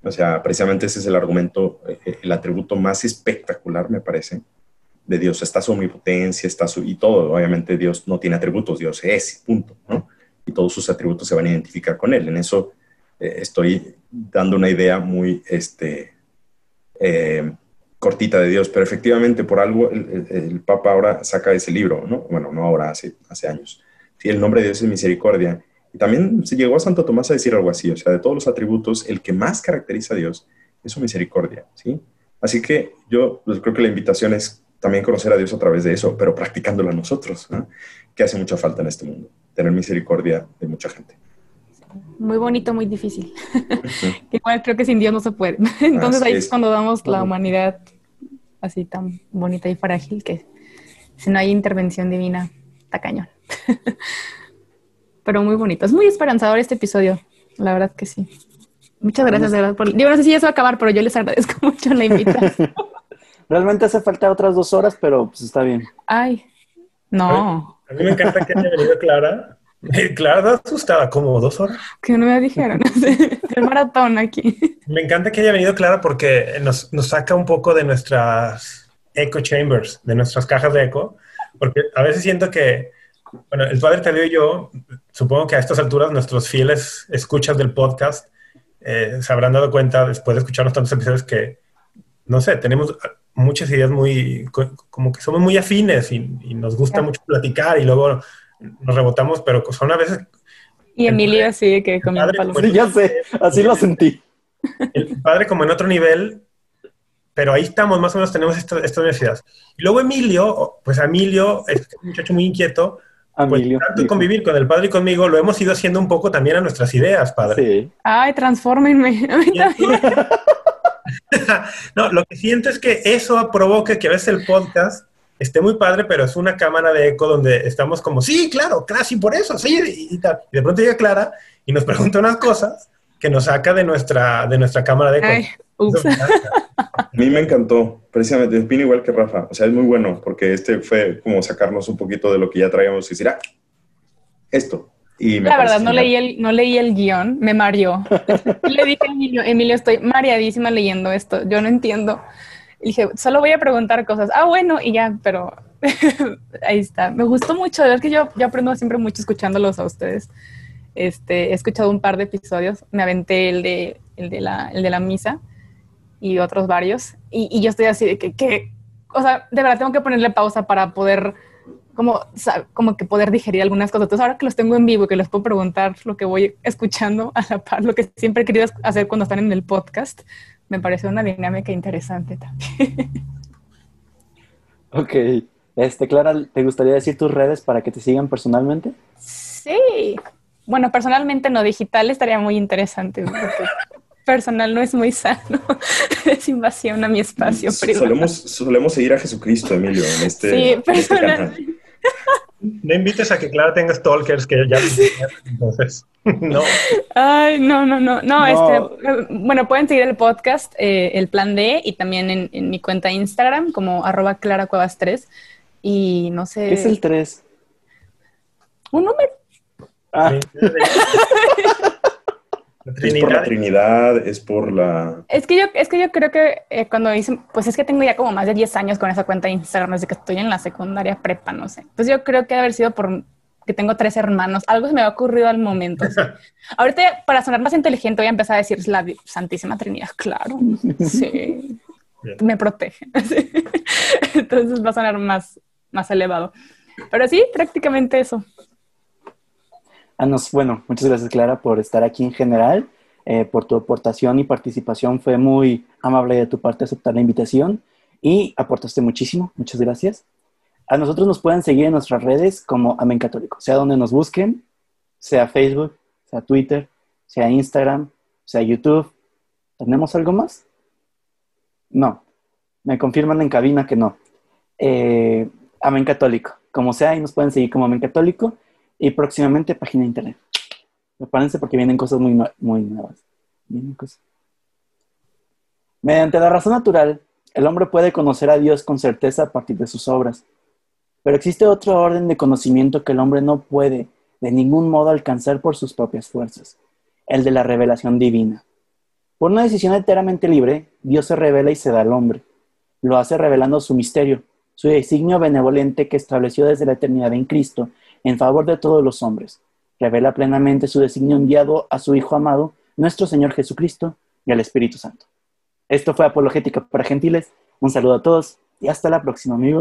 O sea, precisamente ese es el argumento, eh, eh, el atributo más espectacular, me parece, de Dios. Está su omnipotencia, está su... y todo, obviamente Dios no tiene atributos, Dios es, punto, ¿no? Y todos sus atributos se van a identificar con Él. En eso eh, estoy dando una idea muy, este, cortita de Dios, pero efectivamente por algo el, Papa ahora saca ese libro, ¿no? Bueno, no ahora, hace, años. Sí, el nombre de Dios es misericordia. Y también se llegó a Santo Tomás a decir algo así, o sea, de todos los atributos, el que más caracteriza a Dios es su misericordia, ¿sí? Así que yo pues, creo que la invitación es también conocer a Dios a través de eso, pero practicándolo a nosotros, que hace mucha falta en este mundo, tener misericordia de mucha gente muy bonito, muy difícil. [LAUGHS] Igual creo que sin Dios no se puede. [LAUGHS] Entonces ahí es cuando damos la humanidad así tan bonita y frágil que si no hay intervención divina, está cañón. [LAUGHS] Pero muy bonito. Es muy esperanzador este episodio, la verdad que sí. Muchas gracias, de verdad. Por... Yo no sé si eso va a acabar, pero yo les agradezco mucho la invitación. Realmente hace falta otras dos horas, pero pues está bien. Ay, no. A mí me encanta que haya venido Clara [LAUGHS] Clara asustada, como dos horas. Que no me dijeron, [LAUGHS] el maratón aquí. Me encanta que haya venido Clara porque nos, nos saca un poco de nuestras echo chambers, de nuestras cajas de eco, porque a veces siento que, bueno, el padre Tadeo y yo, supongo que a estas alturas nuestros fieles escuchas del podcast eh, se habrán dado cuenta después de escucharnos tantos episodios que, no sé, tenemos muchas ideas muy, como que somos muy afines y, y nos gusta mucho platicar y luego nos rebotamos, pero son a veces... Y Emilio así que comió palos. Sí, ya sé, así lo sentí. El padre como en otro nivel, pero ahí estamos, más o menos tenemos estas esta universidades. Y luego Emilio, pues Emilio es un muchacho muy inquieto, pues tanto convivir con el padre y conmigo, lo hemos ido haciendo un poco también a nuestras ideas, padre. Sí. Ay, transfórmenme. [LAUGHS] [LAUGHS] no, lo que siento es que eso provoca que a veces el podcast esté muy padre, pero es una cámara de eco donde estamos como, sí, claro, casi por eso, sí, y, tal. Y de pronto llega Clara y nos [LAUGHS] pregunta unas cosas que nos saca de nuestra, de nuestra cámara de eco. A mí me encantó, precisamente, opino igual que Rafa, o sea, es muy bueno, porque este fue como sacarnos un poquito de lo que ya traíamos y decir, ah, esto. Y la verdad, no leí, el, no leí el guion, me mareó. [LAUGHS] Le dije a Emilio, Emilio, estoy mareadísima leyendo esto, yo no entiendo. Y dije, solo voy a preguntar cosas. Ah, bueno, y ya, pero [LAUGHS] ahí está. Me gustó mucho, es que yo, yo aprendo siempre mucho escuchándolos a ustedes. Este, he escuchado un par de episodios, me aventé el de, el de, la, el de la misa y otros varios, y, y yo estoy así de que, que, o sea, de verdad tengo que ponerle pausa para poder, como, como que poder digerir algunas cosas. Entonces ahora que los tengo en vivo, que les puedo preguntar lo que voy escuchando a la par, lo que siempre he querido hacer cuando están en el podcast, me parece una dinámica interesante también. [LAUGHS] ok. Este, Clara, ¿te gustaría decir tus redes para que te sigan personalmente? Sí. Bueno, personalmente no, digital estaría muy interesante. personal no es muy sano. [LAUGHS] es invasión a mi espacio privado. Solemos, solemos seguir a Jesucristo, Emilio, en este, sí, en este no invites a que Clara tenga stalkers que ya [LAUGHS] entonces. [LAUGHS] no. Ay, no, no, no. No, este, bueno, pueden seguir el podcast, eh, el plan D, y también en, mi cuenta Instagram, como arroba Cuevas 3. Y no sé. ¿Qué es el 3? Un número. Ah. [LAUGHS] Es por la Trinidad, es por la... Es que yo, es que yo creo que eh, cuando hice, pues es que tengo ya como más de 10 años con esa cuenta de Instagram, desde que estoy en la secundaria prepa, no sé. Entonces yo creo que debe haber sido por que tengo tres hermanos. Algo se me ha ocurrido al momento. [LAUGHS] Ahorita, para sonar más inteligente, voy a empezar a decir la Santísima Trinidad. Claro, [LAUGHS] sí. Me protege. [LAUGHS] Entonces va a sonar más, más elevado. Pero sí, prácticamente eso. Ah, bueno, muchas gracias Clara por estar aquí en general, eh, por tu aportación y participación. Fue muy amable de tu parte aceptar la invitación y aportaste muchísimo. Muchas gracias. A nosotros nos pueden seguir en nuestras redes como Amén Católico, sea donde nos busquen, sea Facebook, sea Twitter, sea Instagram, sea YouTube. ¿Tenemos algo más? No. Me confirman en cabina que no. Eh, Amén Católico. Como sea, ahí nos pueden seguir como Amén Católico y próximamente página de internet. Prepárense porque vienen cosas muy, muy nuevas. Vienen cosas. Mediante la razón natural, el hombre puede conocer a Dios con certeza a partir de sus obras. Pero existe otro orden de conocimiento que el hombre no puede de ningún modo alcanzar por sus propias fuerzas, el de la revelación divina. Por una decisión enteramente libre, Dios se revela y se da al hombre. Lo hace revelando su misterio, su designio benevolente que estableció desde la eternidad en Cristo en favor de todos los hombres. Revela plenamente su designio enviado a su Hijo amado, nuestro Señor Jesucristo, y al Espíritu Santo. Esto fue Apologética para Gentiles. Un saludo a todos y hasta la próxima, amigos.